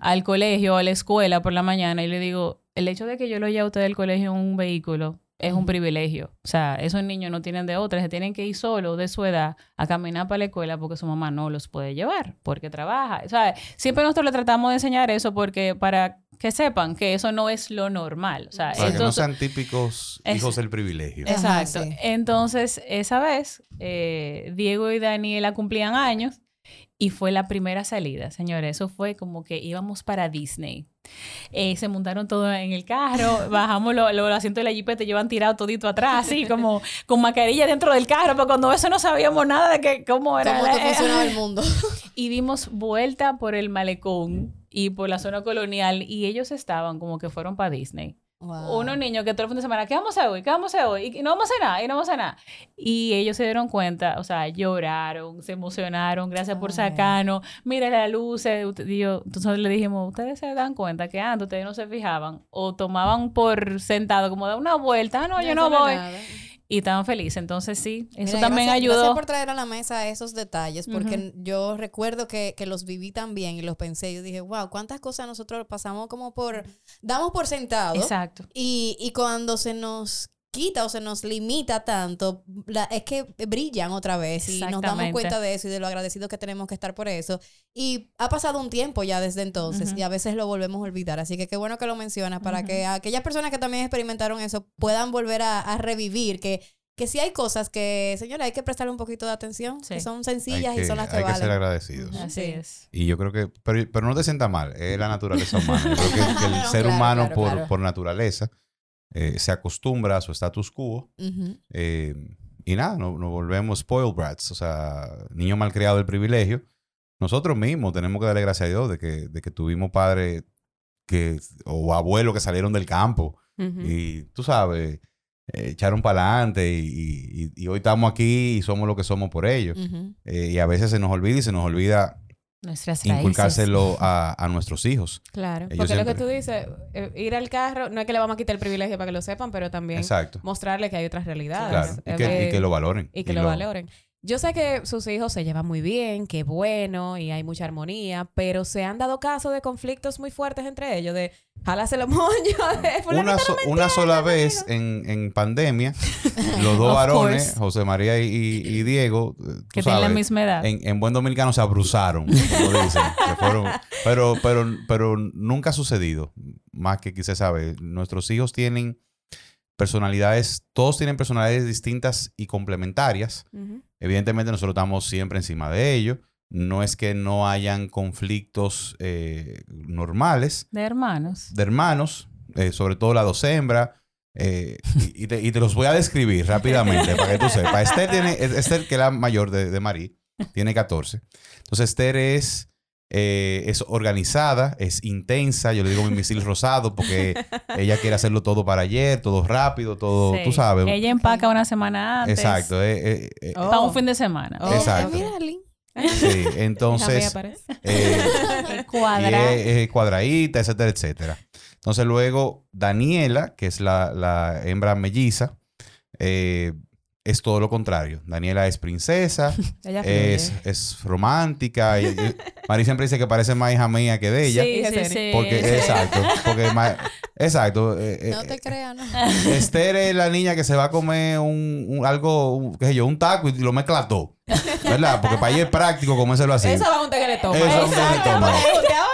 Speaker 3: al colegio o a la escuela por la mañana y le digo, el hecho de que yo lo lleve a usted del colegio en un vehículo es un privilegio. O sea, esos niños no tienen de otra, se tienen que ir solos de su edad a caminar para la escuela porque su mamá no los puede llevar, porque trabaja. O sea, siempre nosotros le tratamos de enseñar eso porque para que sepan que eso no es lo normal. O sea,
Speaker 4: Para que no
Speaker 3: entonces-
Speaker 4: sean típicos
Speaker 3: Es-
Speaker 4: hijos del privilegio.
Speaker 2: Ajá,
Speaker 3: Exacto.
Speaker 2: sí.
Speaker 3: Entonces, esa vez, eh, Diego y Daniela cumplían años y fue la primera salida, señores. Eso fue como que íbamos para Disney. Eh, se montaron todo en el carro, bajamos los lo, los asientos de la jeepeta, llevan tirado todito atrás, así como con mascarilla dentro del carro, pero cuando eso no sabíamos nada de que, cómo era.
Speaker 2: ¿Cómo que funcionaba el mundo?
Speaker 3: y dimos vuelta por el malecón y por la zona colonial y ellos estaban como que fueron para Disney.
Speaker 2: Wow.
Speaker 3: Unos niños que todo el fin de semana, ¿qué vamos a hacer hoy? ¿Qué vamos a hacer hoy? Y no vamos a hacer nada, y no vamos a hacer nada. Y ellos se dieron cuenta, o sea, lloraron, se emocionaron, gracias por sacarnos, mira. Usted- y yo- entonces le dijimos, ustedes se dan cuenta que antes ustedes no se fijaban o tomaban por sentado como da una vuelta, ah, no, yo no voy.
Speaker 1: nada.
Speaker 3: Y estaban felices. Entonces sí, eso
Speaker 2: Mira,
Speaker 3: también
Speaker 2: gracias-
Speaker 3: ayudó.
Speaker 2: Gracias por traer a la mesa esos detalles, porque
Speaker 3: Ujú.
Speaker 2: yo recuerdo que, que los viví también y los pensé. Yo dije, wow, cuántas cosas nosotros pasamos como por. Damos por sentado.
Speaker 3: Exacto.
Speaker 2: Y, y cuando se nos quita o se nos limita tanto, la- es que brillan otra vez y nos damos cuenta de eso y de lo agradecidos que tenemos que estar por eso. Y ha pasado un tiempo ya desde entonces
Speaker 3: Ujú.
Speaker 2: y a veces lo volvemos a olvidar. Así que qué bueno que lo mencionas para que aquellas personas que también experimentaron eso puedan volver a, a revivir que... Que sí hay cosas que, señora, hay que prestarle un poquito de atención,
Speaker 3: Sí.
Speaker 2: que son sencillas
Speaker 4: que,
Speaker 2: y son las que
Speaker 4: hay que ser
Speaker 2: valen.
Speaker 4: agradecidos.
Speaker 3: Así
Speaker 2: Sí.
Speaker 3: es.
Speaker 4: Y yo creo que, pero, pero no te sientas mal, es la naturaleza humana. Yo creo que, que el
Speaker 2: No,
Speaker 4: ser
Speaker 2: claro,
Speaker 4: humano
Speaker 2: claro,
Speaker 4: por,
Speaker 2: claro.
Speaker 4: por naturaleza eh, se acostumbra a su status quo eh, y nada, no- nos volvemos spoiled brats, o sea, niño malcriado del privilegio. Nosotros mismos tenemos que darle gracias a Dios de que, de que tuvimos padres que, o abuelos que salieron del campo y tú sabes, eh, echaron para adelante y, y- y hoy estamos aquí y somos lo que somos por ellos. Eh, y a veces se nos olvida y se nos olvida
Speaker 3: Nuestras
Speaker 4: inculcárselo a, a nuestros hijos.
Speaker 1: Claro,
Speaker 4: Ellos
Speaker 1: porque lo que
Speaker 4: siempre-
Speaker 1: tú dices, eh, ir al carro, no es que le vamos a quitar el privilegio para que lo sepan, pero también
Speaker 4: Exacto.
Speaker 1: mostrarle que hay otras realidades.
Speaker 4: Claro. Y
Speaker 1: Eh,
Speaker 4: que, y que lo valoren.
Speaker 1: y que lo valoren. Yo sé que sus hijos se llevan muy bien, que bueno, y hay mucha armonía, pero se han dado caso de conflictos muy fuertes entre ellos, de jálase los moños, de fulanito
Speaker 4: Una, so- una sola
Speaker 1: no
Speaker 4: vez en, en pandemia, los dos varones,
Speaker 3: course.
Speaker 4: José María y, y Diego, eh, tú
Speaker 3: Que tienen la
Speaker 4: sabes,
Speaker 3: misma edad.
Speaker 4: en, en buen dominicano se abruzaron, como dicen. Se fueron- pero, pero, pero nunca ha sucedido. Más que quise saber, nuestros hijos tienen personalidades, todos tienen personalidades distintas y complementarias.
Speaker 1: Ujú.
Speaker 4: Evidentemente nosotros estamos siempre encima de ellos. No es que no hayan conflictos eh, normales
Speaker 3: De hermanos.
Speaker 4: de hermanos, eh, sobre todo la dos hembras. eh, y, y te, y te los voy a describir rápidamente para que tú sepas. Esther, tiene, Esther, que es la mayor de, de Marí, tiene 14. Entonces Esther es, eh, es organizada, es intensa. Yo le digo mi misil rosado porque ella quiere hacerlo todo para ayer, todo rápido, todo,
Speaker 3: Sí.
Speaker 4: tú sabes.
Speaker 3: Ella empaca una semana antes.
Speaker 4: Exacto. eh, eh, eh,
Speaker 1: Oh.
Speaker 3: Para un fin de semana.
Speaker 1: Oh.
Speaker 4: Exacto. Sí, entonces...
Speaker 1: parece.
Speaker 4: eh,
Speaker 3: El
Speaker 4: y
Speaker 3: cuadra.
Speaker 4: es, es cuadradita, etcétera, etcétera. Entonces luego Daniela, que es la, la hembra melliza, eh, es todo lo contrario. Daniela es princesa, es, es romántica. y- y- Mari siempre dice que parece más hija mía que de ella.
Speaker 3: Sí, sí, sí.
Speaker 4: Porque,
Speaker 3: sí.
Speaker 4: exacto, porque ma- exacto. eh, eh,
Speaker 2: No te creas, no.
Speaker 4: Esther es la niña que se va a comer un, un- algo, un- qué sé yo, un taco y lo mezcla todo. ¿Verdad? Porque para ella es práctico comérselo así.
Speaker 1: Eso va a un té que le toma.
Speaker 4: Eso va a un té que le toma.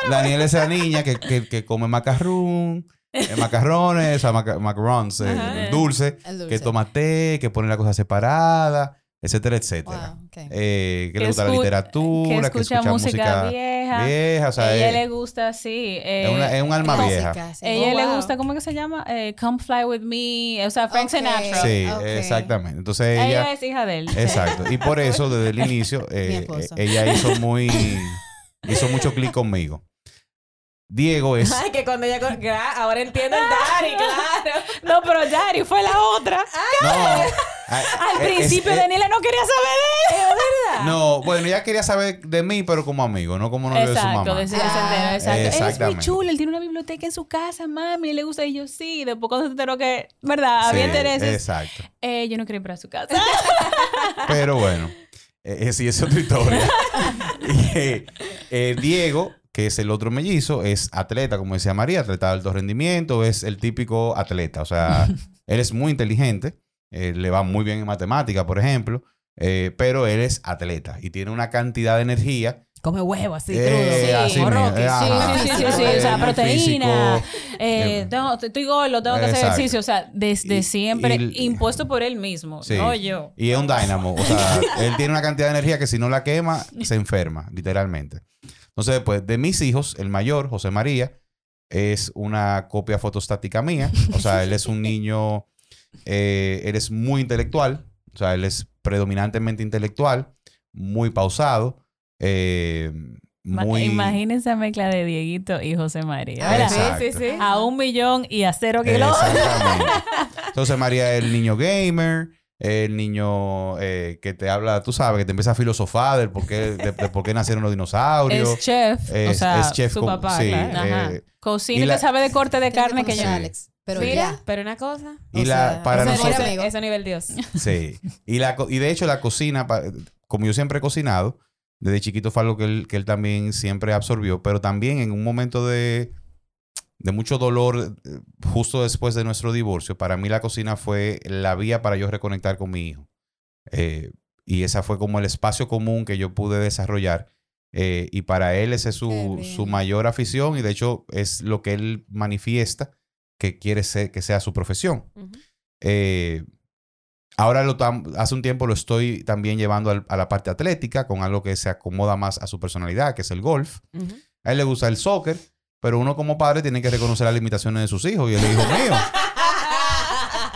Speaker 4: Daniela es la niña que, que, que come macarrón, eh, macarrones, o sea, maca- macarons, eh,
Speaker 1: Ajá.
Speaker 4: dulce,
Speaker 2: El dulce.
Speaker 4: que toma té, que pone la cosa separada, etcétera, etcétera.
Speaker 2: Wow, ok.
Speaker 4: Eh, que,
Speaker 3: Que
Speaker 4: le gusta la literatura,
Speaker 3: que escucha, música, vieja.
Speaker 4: vieja, o sea,
Speaker 3: ella
Speaker 4: es,
Speaker 3: le gusta, sí. eh,
Speaker 4: es una- es un alma
Speaker 2: Clásica,
Speaker 4: vieja.
Speaker 2: sí.
Speaker 3: ella
Speaker 1: Oh,
Speaker 3: le
Speaker 1: wow.
Speaker 3: gusta, ¿cómo que se llama? Eh, Come Fly With Me. O sea, Frank
Speaker 2: Ok.
Speaker 3: Sinatra.
Speaker 4: Sí,
Speaker 2: Ok.
Speaker 4: exactamente. Entonces
Speaker 3: Ella,
Speaker 4: ella,
Speaker 3: es hija de él.
Speaker 4: exacto. Y por eso, desde el inicio, eh, eh, ella hizo muy, hizo mucho clic conmigo. Diego es...
Speaker 1: Ay, que cuando ella... gra- Ahora entiendo el Dari, claro.
Speaker 3: No, pero Dari fue la otra.
Speaker 4: No,
Speaker 3: Al
Speaker 4: es-
Speaker 3: principio
Speaker 4: es-
Speaker 3: Daniela no quería saber de él.
Speaker 4: No, bueno, ella quería saber de mí, pero como amigo, no como novio de su
Speaker 3: Exacto,
Speaker 4: mamá.
Speaker 3: decía
Speaker 2: Ah,
Speaker 3: exacto. Él es muy chulo, él tiene una biblioteca en su casa, mami, le gusta. Y yo, sí. Y después cuando se enteró que, ¿verdad? Había
Speaker 4: Sí,
Speaker 3: intereses.
Speaker 4: Exacto.
Speaker 3: Eh, yo no quería ir para su casa.
Speaker 4: Pero bueno, eh, eh, sí, es otra historia. Y, eh, eh, Diego, que es el otro mellizo, es atleta, como decía María, atleta de alto rendimiento, es el típico atleta. O sea, él es muy inteligente, eh, le va muy bien en matemática, por ejemplo, eh, pero él es atleta y tiene una cantidad de energía.
Speaker 1: Come huevo así,
Speaker 4: eh, así
Speaker 1: Rocky.
Speaker 4: eh,
Speaker 3: Sí, sí, sí, sí, sí, o sea, proteína. Eh,
Speaker 4: Eh,
Speaker 3: tengo- estoy gordo, tengo que hacer
Speaker 4: exacto.
Speaker 3: ejercicio. O sea, desde
Speaker 4: Y-
Speaker 3: siempre,
Speaker 4: y-
Speaker 3: impuesto por él mismo,
Speaker 4: Sí.
Speaker 3: no yo.
Speaker 4: Y es un dynamo. O sea, él tiene una cantidad de energía que si no la quema, se enferma, literalmente. Entonces, pues, de mis hijos, el mayor, José María, es una copia fotostática mía. O sea, él es un niño, eh, él es muy intelectual. O sea, él es predominantemente intelectual, muy pausado, eh, muy...
Speaker 3: Imagínense esa mezcla de Dieguito y José María. ¿verdad?
Speaker 1: sí, sí, sí.
Speaker 3: A un millón y a cero kilómetros.
Speaker 4: Entonces María es el niño gamer, el niño eh, que te habla, tú sabes, que te empieza a filosofar del por qué, de, de por qué nacieron los dinosaurios.
Speaker 3: Es chef. o
Speaker 4: Es-
Speaker 3: sea,
Speaker 4: es chef
Speaker 1: su
Speaker 4: con-
Speaker 1: papá,
Speaker 4: sí,
Speaker 1: claro.
Speaker 3: Ajá.
Speaker 4: eh,
Speaker 3: Cocina
Speaker 4: y la-
Speaker 3: que sabe de corte de carne que yo.
Speaker 2: Alex. Pero
Speaker 1: Mira,
Speaker 2: ya.
Speaker 1: pero una cosa.
Speaker 4: y
Speaker 2: o
Speaker 4: la,
Speaker 2: sea,
Speaker 4: para
Speaker 2: o
Speaker 4: nosotros,
Speaker 2: amigo.
Speaker 1: Ese nivel Dios.
Speaker 4: sí. Y, la, y de hecho la cocina, como yo siempre he cocinado, desde chiquito fue algo que él, que él también siempre absorbió, pero también en un momento de, de mucho dolor eh, justo después de nuestro divorcio, para mí la cocina fue la vía para yo reconectar con mi hijo. Eh, y esa fue como el espacio común que yo pude desarrollar. Eh, y para él esa es su, su mayor afición y de hecho es lo que él manifiesta que quiere ser, que sea su profesión. Eh, ahora lo hace un tiempo lo estoy también llevando al- a la parte atlética con algo que se acomoda más a su personalidad, que es el golf. A él le gusta el soccer, pero uno como padre tiene que reconocer las limitaciones de sus hijos y el hijo mío.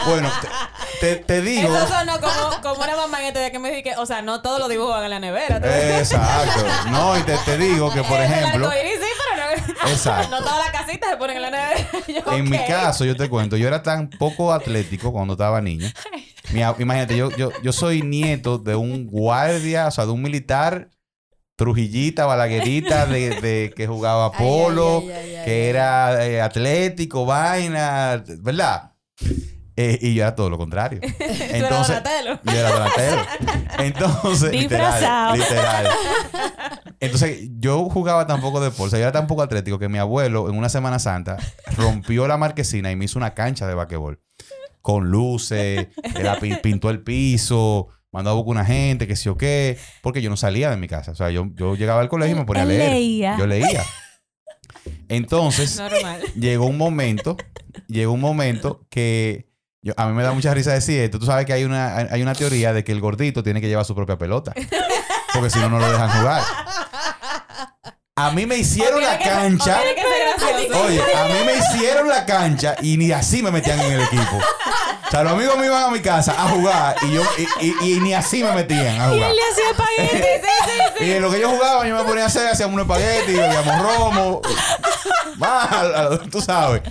Speaker 4: Bueno, te, te- te digo.
Speaker 1: Eso sonó como, como una mamá en este día que me dije, o sea, no todos lo dibujan en la nevera. ¿tú?
Speaker 4: Exacto. No, y te, te digo que, por ejemplo,
Speaker 1: arcoíris sí, pero no,
Speaker 4: Exacto.
Speaker 1: no todas las casitas se ponen en la nevera. Yo,
Speaker 4: en mi caso, yo te cuento, yo era tan poco atlético cuando estaba niño. Mi imagínate, yo, yo, yo soy nieto de un guardia, o sea, de un militar trujillita, balaguerita, de, de que jugaba polo,
Speaker 2: ay, ay, ay, ay,
Speaker 4: que era eh, atlético, vaina, ¿verdad? Eh, y yo era todo lo contrario. Entonces,
Speaker 1: Donatello.
Speaker 4: yo era delantero. Entonces,
Speaker 3: Disfrazado.
Speaker 4: literal, literal. Entonces, yo jugaba tan poco deporte, o sea, yo era tan poco atlético que mi abuelo en una Semana Santa rompió la marquesina y me hizo una cancha de basquetbol. Con luces, pintó el piso, mandó a buscar una gente, que sí o qué, porque yo no salía de mi casa. O sea, yo, yo llegaba al colegio y me ponía a leer.
Speaker 3: leía.
Speaker 4: Yo leía. Entonces,
Speaker 1: Normal.
Speaker 4: llegó un momento, llegó un momento que yo- a mí me da mucha risa decir esto. Tú sabes que hay una, hay una teoría de que el gordito tiene que llevar su propia pelota. Porque si no, no lo dejan jugar. A mí me hicieron la cancha. Oye, a mí me hicieron la cancha y ni así me metían en el equipo. O sea, los amigos me iban a mi casa a jugar y yo y, y- y ni así me metían a
Speaker 3: Y
Speaker 4: jugar.
Speaker 3: él le hacía espagueti.
Speaker 4: Y en lo que yo jugaba, yo me ponía a hacer, hacíamos un espagueti, bebíamos romo. A- tú sabes.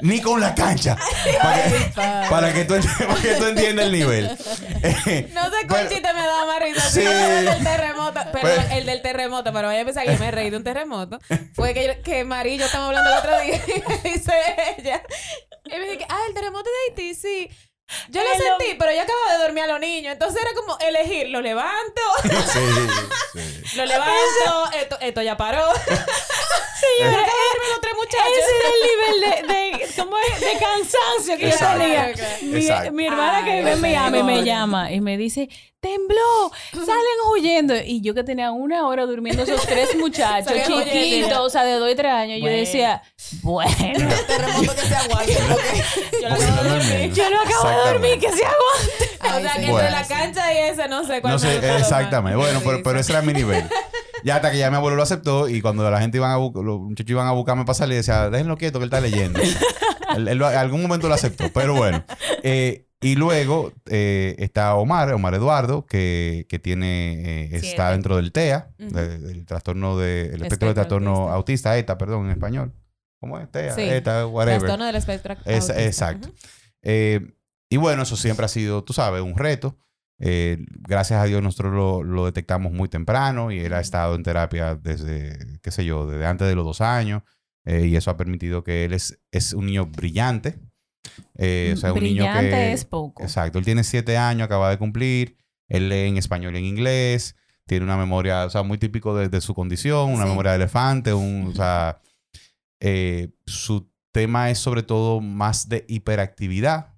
Speaker 4: Ni con la cancha. Para que, para que tú, ent- para que tú entiendas el nivel. Eh,
Speaker 1: No sé
Speaker 4: pero-
Speaker 1: cuál chiste me daba más risa.
Speaker 4: Sí.
Speaker 1: Sí. El del terremoto. Perdón,
Speaker 4: Pues-
Speaker 1: el del terremoto. Pero vaya a pensar que me reí de un terremoto. Fue que, yo- que María y yo estábamos hablando el otro día. Y me dice ella. Y me que, ah, el terremoto de Haití, sí. Yo lo
Speaker 3: no.
Speaker 1: sentí, pero yo acababa de dormir a los niños. Entonces era como elegir, lo levanto,
Speaker 4: Sí, sí.
Speaker 1: lo levanto, esto, esto ya paró.
Speaker 3: Señora,
Speaker 1: Acabo de dormir los tres muchachos.
Speaker 3: ese era el nivel de, de, ¿cómo es? de cansancio que
Speaker 4: Exacto.
Speaker 3: yo tenía.
Speaker 1: Exacto.
Speaker 3: Mi, hermana que vive en Miami me llama y me dice, tembló, salen huyendo. Y yo que tenía una hora durmiendo esos tres muchachos
Speaker 1: huyendo.
Speaker 3: chiquitos, o sea, de dos y tres años, yo decía, bueno,
Speaker 2: Terremoto que se aguante. porque-
Speaker 1: Yo
Speaker 4: no
Speaker 1: dormir.
Speaker 4: durmieron.
Speaker 3: yo no acabo dormir, que se aguante.
Speaker 1: O
Speaker 2: Ay,
Speaker 1: sea, que entre la cancha y esa, no sé cuál
Speaker 4: No sé, exactamente. Bueno, pero, pero ese era mi nivel. Ya hasta que ya mi abuelo lo aceptó y cuando la gente iban a buscar, los muchachos iban a buscarme para salir, decía, déjenlo quieto que él está leyendo. él, algún momento lo aceptó, pero bueno. Eh, y luego eh, está Omar, Omar Eduardo, que, que tiene, eh, está dentro del TEA,
Speaker 1: Ujú.
Speaker 4: de- del trastorno de, el espectro
Speaker 1: Espectro
Speaker 4: de trastorno
Speaker 1: autista.
Speaker 4: autista. ETA, perdón, en español. ¿Cómo es? TEA,
Speaker 1: Sí.
Speaker 4: ETA, whatever.
Speaker 1: Trastorno del espectro
Speaker 4: Es-
Speaker 1: autista.
Speaker 4: exacto. Eh, y bueno, eso siempre ha sido, tú sabes, un reto. Eh, gracias a Dios nosotros lo, lo detectamos muy temprano y él ha estado en terapia desde, qué sé yo, desde antes de los dos años. eh, y eso ha permitido que él es, es un niño brillante. Eh, o sea, un niño
Speaker 3: Brillante
Speaker 4: que...
Speaker 3: es poco.
Speaker 4: Exacto. Él tiene siete años, acaba de cumplir. Él lee en español y en inglés. Tiene una memoria, o sea, muy típico de, de su condición, una
Speaker 2: Sí.
Speaker 4: memoria de elefante, un, o sea, su tema es sobre todo más de hiperactividad,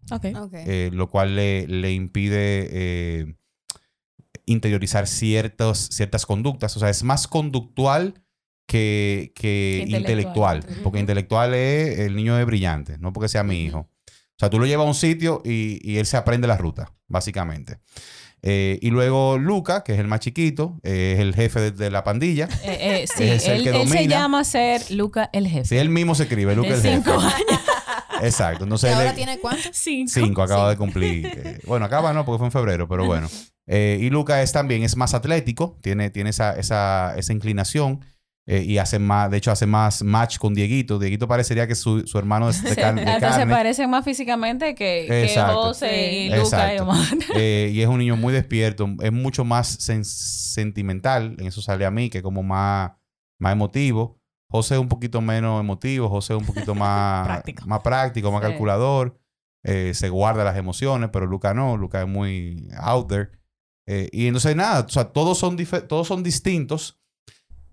Speaker 4: eh, lo cual le, le impide eh, interiorizar ciertos, ciertas conductas. O sea, es más conductual que, que
Speaker 3: Intelectual.
Speaker 4: intelectual. Porque intelectual es el niño de brillante, no porque sea mi hijo. O sea, tú lo llevas a un sitio y, y él se aprende la ruta, básicamente. Eh, y luego Luca, que es el más chiquito, eh, es el jefe de, de la pandilla.
Speaker 3: Eh, eh, sí,
Speaker 4: Es el
Speaker 3: él,
Speaker 4: que
Speaker 3: él se llama ser Luca el jefe.
Speaker 4: Si él mismo se escribe, Luca
Speaker 3: de
Speaker 4: el jefe.
Speaker 3: cinco años.
Speaker 4: Exacto.
Speaker 2: ¿Y
Speaker 4: Entonces él
Speaker 2: ahora tiene cuántos?
Speaker 3: Cinco.
Speaker 4: Cinco, acaba de cumplir. eh, bueno, acaba no, porque fue en febrero, pero bueno. Eh, y Luca es también, es más atlético, tiene, tiene esa, esa, esa inclinación eh, y hace más, de hecho hace más match con Dieguito. Dieguito parecería que su, su hermano es de, car- de
Speaker 3: hasta se parecen más físicamente que. José y
Speaker 1: Sí.
Speaker 3: Luca y. Omar.
Speaker 4: Eh, y es un niño muy despierto, es mucho más sen- sentimental, en eso sale a mí, que como más, más emotivo. José es un poquito menos emotivo, José es un poquito más
Speaker 1: Práctico.
Speaker 4: más, práctico, más
Speaker 1: Sí.
Speaker 4: calculador, eh, se guarda las emociones, pero Luca no, Luca es muy out there. Eh, y entonces nada, o sea, todos son, todos son distintos,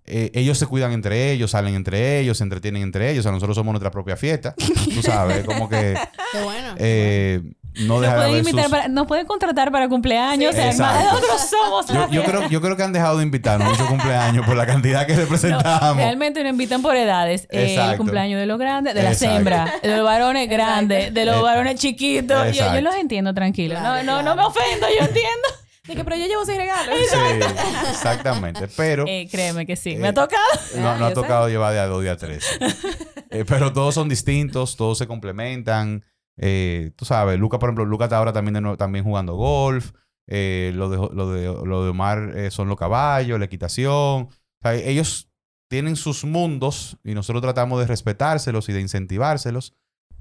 Speaker 4: eh, ellos se cuidan entre ellos, salen entre ellos, se entretienen entre ellos. O sea, nosotros somos nuestra propia fiesta. Tú sabes, como que
Speaker 2: Qué bueno.
Speaker 4: eh, no
Speaker 3: Nos
Speaker 4: deja de
Speaker 3: pueden,
Speaker 4: sus-
Speaker 3: para- nos pueden contratar para cumpleaños.
Speaker 4: Sí,
Speaker 3: o sea,
Speaker 4: exacto.
Speaker 3: nosotros somos
Speaker 4: Yo, yo creo, yo creo que han dejado de invitarnos muchos cumpleaños por la cantidad que
Speaker 3: No,
Speaker 4: representamos.
Speaker 3: realmente nos invitan por edades. Eh, el cumpleaños de los grandes, de las hembras, de los varones grandes, de los
Speaker 4: Eh,
Speaker 3: varones chiquitos. Yo, yo los entiendo tranquilo.
Speaker 2: Claro,
Speaker 3: no, no, no me ofendo, yo entiendo.
Speaker 1: De que, pero yo llevo seis regalos.
Speaker 4: Sí, exactamente. Pero
Speaker 3: Eh, créeme que sí,
Speaker 4: Eh,
Speaker 3: me ha tocado.
Speaker 4: no, no ha
Speaker 1: sé.
Speaker 4: tocado llevar de a dos, de a tres. Eh, pero todos son distintos, todos se complementan. Eh, tú sabes, Luca, por ejemplo, Luca está ahora también, de nuevo- también jugando golf. Eh, lo, de, lo, de, lo de Omar eh, son los caballos, la equitación. O sea, ellos tienen sus mundos y nosotros tratamos de respetárselos y de incentivárselos.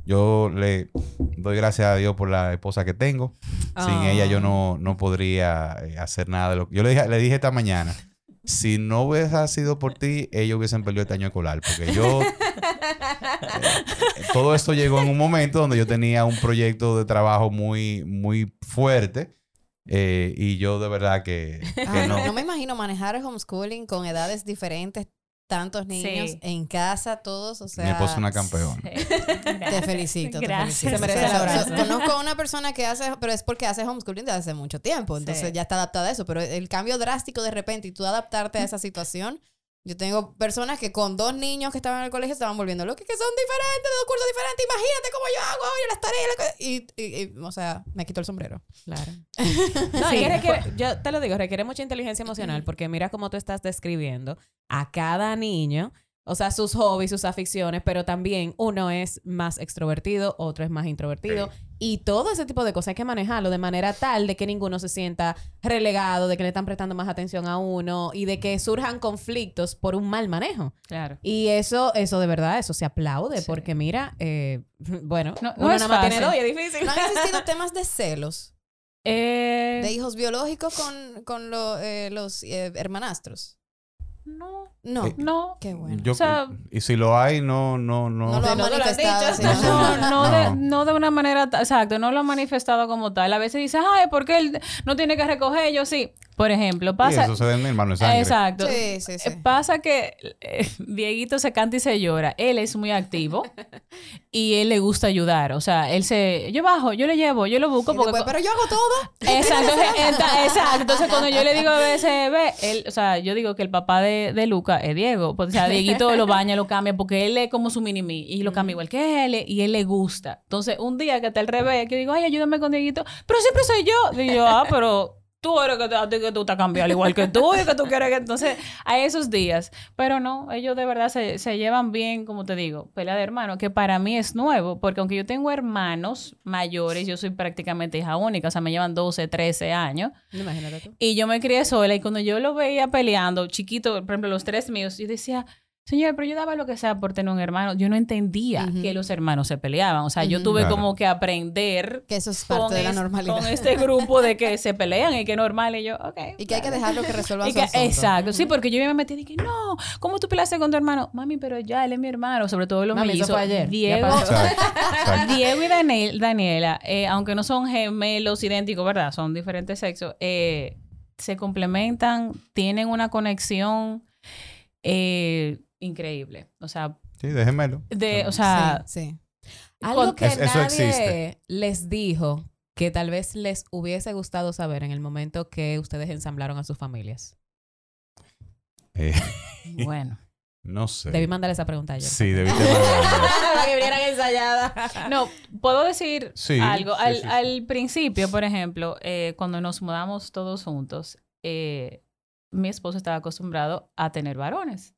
Speaker 4: Yo le doy gracias a Dios por la esposa que tengo. Sin
Speaker 1: Ah.
Speaker 4: ella yo no, no podría eh, hacer nada de lo que... Yo le dije, le dije esta mañana, si no hubiera sido por ti, ellos hubiesen perdido este año escolar. Porque yo... eh, todo esto llegó en un momento donde yo tenía un proyecto de trabajo muy, muy fuerte. eh, y yo de verdad que, que
Speaker 2: Ay,
Speaker 4: no...
Speaker 2: no. me imagino manejar el homeschooling con edades diferentes, tantos niños
Speaker 3: Sí.
Speaker 2: en casa, todos, o sea...
Speaker 4: Mi esposa es una campeona.
Speaker 2: Te felicito. te
Speaker 3: Gracias.
Speaker 2: felicito.
Speaker 1: Se merece el abrazo.
Speaker 2: Conozco a una persona que hace, pero es porque hace homeschooling desde hace mucho tiempo, entonces
Speaker 3: Sí.
Speaker 2: ya está adaptada a eso, pero el cambio drástico de repente y tú adaptarte a esa situación. Yo tengo personas que con dos niños que estaban en el colegio estaban volviendo locos, que son diferentes, de dos cursos diferentes, imagínate cómo yo hago ahora las tareas, y, y- y, o sea, me quito el sombrero.
Speaker 1: Claro. No,
Speaker 3: Sí.
Speaker 1: requiere- yo te lo digo, requiere mucha inteligencia emocional porque mira cómo tú estás describiendo a cada niño, o sea, sus hobbies, sus aficiones, pero también uno es más extrovertido, otro es más introvertido y todo ese tipo de cosas hay que manejarlo de manera tal de que ninguno se sienta relegado, de que le están prestando más atención a uno y de que surjan conflictos por un mal manejo.
Speaker 3: Claro.
Speaker 1: Y eso, eso de verdad, eso se aplaude
Speaker 3: Sí.
Speaker 1: porque mira, eh, bueno,
Speaker 3: No- no
Speaker 1: uno
Speaker 3: es
Speaker 1: nada más tiene
Speaker 3: fácil.
Speaker 1: dos y es difícil.
Speaker 2: ¿No han existido temas de celos
Speaker 3: Eh,
Speaker 2: de hijos biológicos con, con lo- eh, los eh, hermanastros?
Speaker 3: no,
Speaker 2: No.
Speaker 4: Eh,
Speaker 3: no.
Speaker 2: Qué bueno.
Speaker 4: Yo-
Speaker 3: O sea-
Speaker 4: y si lo hay, no, no, no.
Speaker 2: No lo
Speaker 1: no han
Speaker 2: manifestado.
Speaker 1: dicho.
Speaker 2: sí,
Speaker 3: No, no, De,
Speaker 4: No.
Speaker 3: no de una manera, exacto, no lo ha manifestado como tal. A veces dice, ay, ¿por qué él no tiene que recoger? Yo sí. Por ejemplo,
Speaker 4: Y
Speaker 3: pasa.
Speaker 4: eso se ve en mi hermano de sangre.
Speaker 3: Exacto.
Speaker 2: Sí, sí, sí.
Speaker 3: Eh, Pasa que eh, Dieguito se canta y se llora. Él es muy activo y él le gusta ayudar. O sea, él se. Yo bajo, yo le llevo, yo lo busco
Speaker 2: Y
Speaker 3: porque.
Speaker 2: después, pero yo hago todo.
Speaker 3: Exacto, exacto. Entonces, cuando yo le digo a veces, ve, él, o sea, yo digo que el papá de, de Es Diego. Pues, O sea, Dieguito lo baña, lo cambia, porque él es como su mini mí y lo cambia igual que él y él le gusta. Entonces, un día que está al revés, que digo, ay, ayúdame con Dieguito, pero siempre soy yo. Digo yo, ah, pero tú eres que, te- que tú estás cambiando igual que tú y que tú quieres que. Entonces, a esos días. Pero no, ellos de verdad se, se llevan bien, como te digo, pelea de hermanos, que para mí es nuevo, porque aunque yo tengo hermanos mayores, yo soy prácticamente hija única, o sea, me llevan 12, 13 años.
Speaker 1: Imagínate tú.
Speaker 3: Y yo me crié sola y cuando yo lo veía peleando, chiquito, por ejemplo, los tres míos, yo decía, señor, pero yo daba lo que sea por tener un hermano. Yo no entendía que los hermanos se peleaban. O sea, yo tuve
Speaker 4: Claro.
Speaker 3: como que aprender
Speaker 2: Que eso es
Speaker 3: con,
Speaker 2: parte de la normalidad.
Speaker 3: con este grupo de que se pelean y que es normal. Y yo, ok.
Speaker 2: Y que hay que dejarlo que resuelvan
Speaker 3: Y
Speaker 2: su
Speaker 3: que-
Speaker 2: asunto.
Speaker 3: exacto, sí, porque yo me metí y dije, no, ¿cómo tú peleaste con tu hermano? Mami, pero ya, él es mi hermano, sobre todo los
Speaker 1: Mami, fue ayer, ya
Speaker 3: Diego. Diego y Daniel- Daniela, eh, aunque no son gemelos idénticos, ¿verdad? Son diferentes sexos, eh, se complementan, tienen una conexión eh, increíble. O sea,
Speaker 4: Sí, déjenmelo.
Speaker 3: de, o sea,
Speaker 2: sí, sí.
Speaker 1: Algo que
Speaker 4: Es- eso
Speaker 1: nadie
Speaker 4: existe.
Speaker 1: les dijo que tal vez les hubiese gustado saber en el momento que ustedes ensamblaron a sus familias.
Speaker 4: Eh,
Speaker 3: bueno.
Speaker 4: no sé.
Speaker 1: Debí mandar esa pregunta ayer.
Speaker 4: Sí, mandarlo.
Speaker 1: Para que vinieran ensayadas.
Speaker 3: No, puedo decir
Speaker 4: Sí,
Speaker 3: algo.
Speaker 4: sí,
Speaker 3: al,
Speaker 4: sí, sí.
Speaker 3: al principio, por ejemplo, eh, cuando nos mudamos todos juntos, eh, mi esposo estaba acostumbrado a tener varones.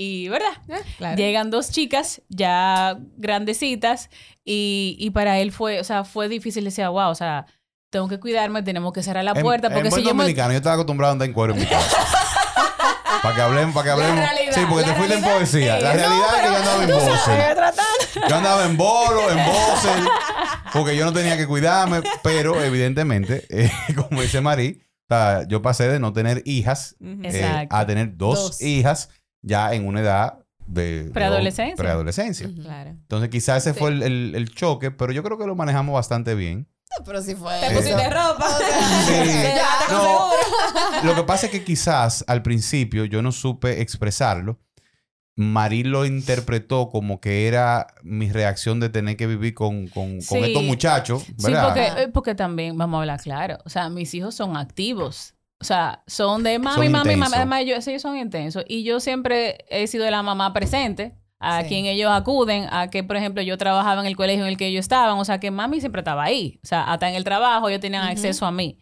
Speaker 3: Y, ¿verdad?
Speaker 1: Claro.
Speaker 3: Llegan dos chicas ya grandecitas y, y para él fue, o sea, fue difícil. Decía, wow, o sea, tengo que cuidarme, tenemos que cerrar la
Speaker 4: En-
Speaker 3: puerta porque
Speaker 4: en
Speaker 3: si yo me...
Speaker 4: dominicano, yo estaba acostumbrado a andar en cuero en mi casa. para que hablemos, para que hablemos.
Speaker 1: realidad,
Speaker 4: sí, porque te fuiste en poesía.
Speaker 1: sí.
Speaker 4: La
Speaker 1: No,
Speaker 4: realidad es que yo andaba en Bosel. Yo andaba en bolo, en Bosel, porque yo no tenía que cuidarme, pero evidentemente, eh, como dice Marí, o sea, yo pasé de no tener hijas eh, a tener dos,
Speaker 2: Dos.
Speaker 4: hijas ya en una edad de...
Speaker 3: Preadolescencia.
Speaker 4: preadolescencia.
Speaker 2: Ujú.
Speaker 1: Claro.
Speaker 4: Entonces quizás ese
Speaker 1: Sí.
Speaker 4: fue el, el- el choque, pero yo creo que lo manejamos bastante bien.
Speaker 2: Pero si fue.
Speaker 1: Te
Speaker 2: eso.
Speaker 1: pusiste ropa.
Speaker 2: O sea,
Speaker 4: Sí.
Speaker 1: Con
Speaker 4: No.
Speaker 1: seguro.
Speaker 4: Lo que pasa es que quizás al principio yo no supe expresarlo. Marí lo interpretó como que era mi reacción de tener que vivir con, con, con
Speaker 3: Sí.
Speaker 4: estos muchachos,
Speaker 3: Sí,
Speaker 4: ¿verdad?
Speaker 3: porque, eh, porque también, vamos a hablar claro, o sea, mis hijos son activos. O sea, son de mami,
Speaker 4: Son
Speaker 3: mami, mami.
Speaker 4: intensos.
Speaker 3: Además, ellos, ellos son intensos. Y yo siempre he sido la mamá presente a
Speaker 2: Sí.
Speaker 3: quien ellos acuden, a que, por ejemplo, yo trabajaba en el colegio en el que ellos estaban. O sea, que mami siempre estaba ahí. O sea, hasta en el trabajo ellos tenían
Speaker 2: Ujú.
Speaker 3: acceso a mí.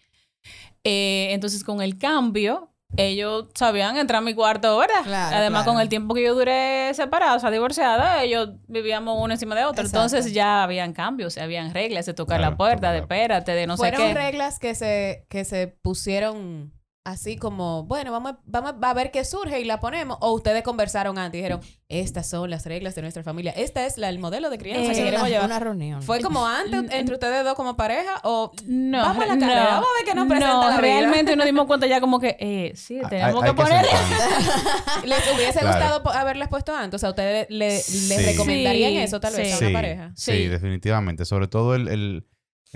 Speaker 3: Eh, entonces, con el cambio, ellos sabían entrar a mi cuarto, ¿verdad?
Speaker 2: Claro,
Speaker 3: Además,
Speaker 2: claro.
Speaker 3: con el tiempo que yo duré separada, o sea, divorciada, ellos vivíamos uno encima de otro.
Speaker 2: Exacto.
Speaker 3: Entonces, ya habían cambios, habían reglas de tocar
Speaker 4: Claro,
Speaker 3: la puerta, de espérate, de no sé
Speaker 1: Fueron
Speaker 3: qué.
Speaker 1: reglas que se, que se pusieron así como, bueno, vamos, a- vamos a ver qué surge y la ponemos. O ustedes conversaron antes y dijeron, estas son las reglas de nuestra familia. Este es la- el modelo de crianza
Speaker 3: Eh,
Speaker 1: que queremos
Speaker 2: una,
Speaker 1: llevar.
Speaker 2: una reunión.
Speaker 1: ¿Fue como antes entre ustedes dos como pareja o
Speaker 3: No,
Speaker 1: vamos a la
Speaker 3: no.
Speaker 1: carrera? Vamos a ver qué nos presenta
Speaker 3: No,
Speaker 1: la vida.
Speaker 3: realmente nos dimos cuenta ya como que, eh, sí, tenemos
Speaker 4: hay
Speaker 3: que poner...
Speaker 1: ¿Les hubiese
Speaker 4: Claro.
Speaker 1: gustado haberles puesto antes? O sea, ¿ustedes le, les
Speaker 4: Sí.
Speaker 1: recomendarían
Speaker 3: Sí,
Speaker 1: eso tal vez a
Speaker 3: sí.
Speaker 1: una
Speaker 4: Sí,
Speaker 1: pareja?
Speaker 4: sí,
Speaker 3: Sí.
Speaker 4: definitivamente. Sobre todo el... el,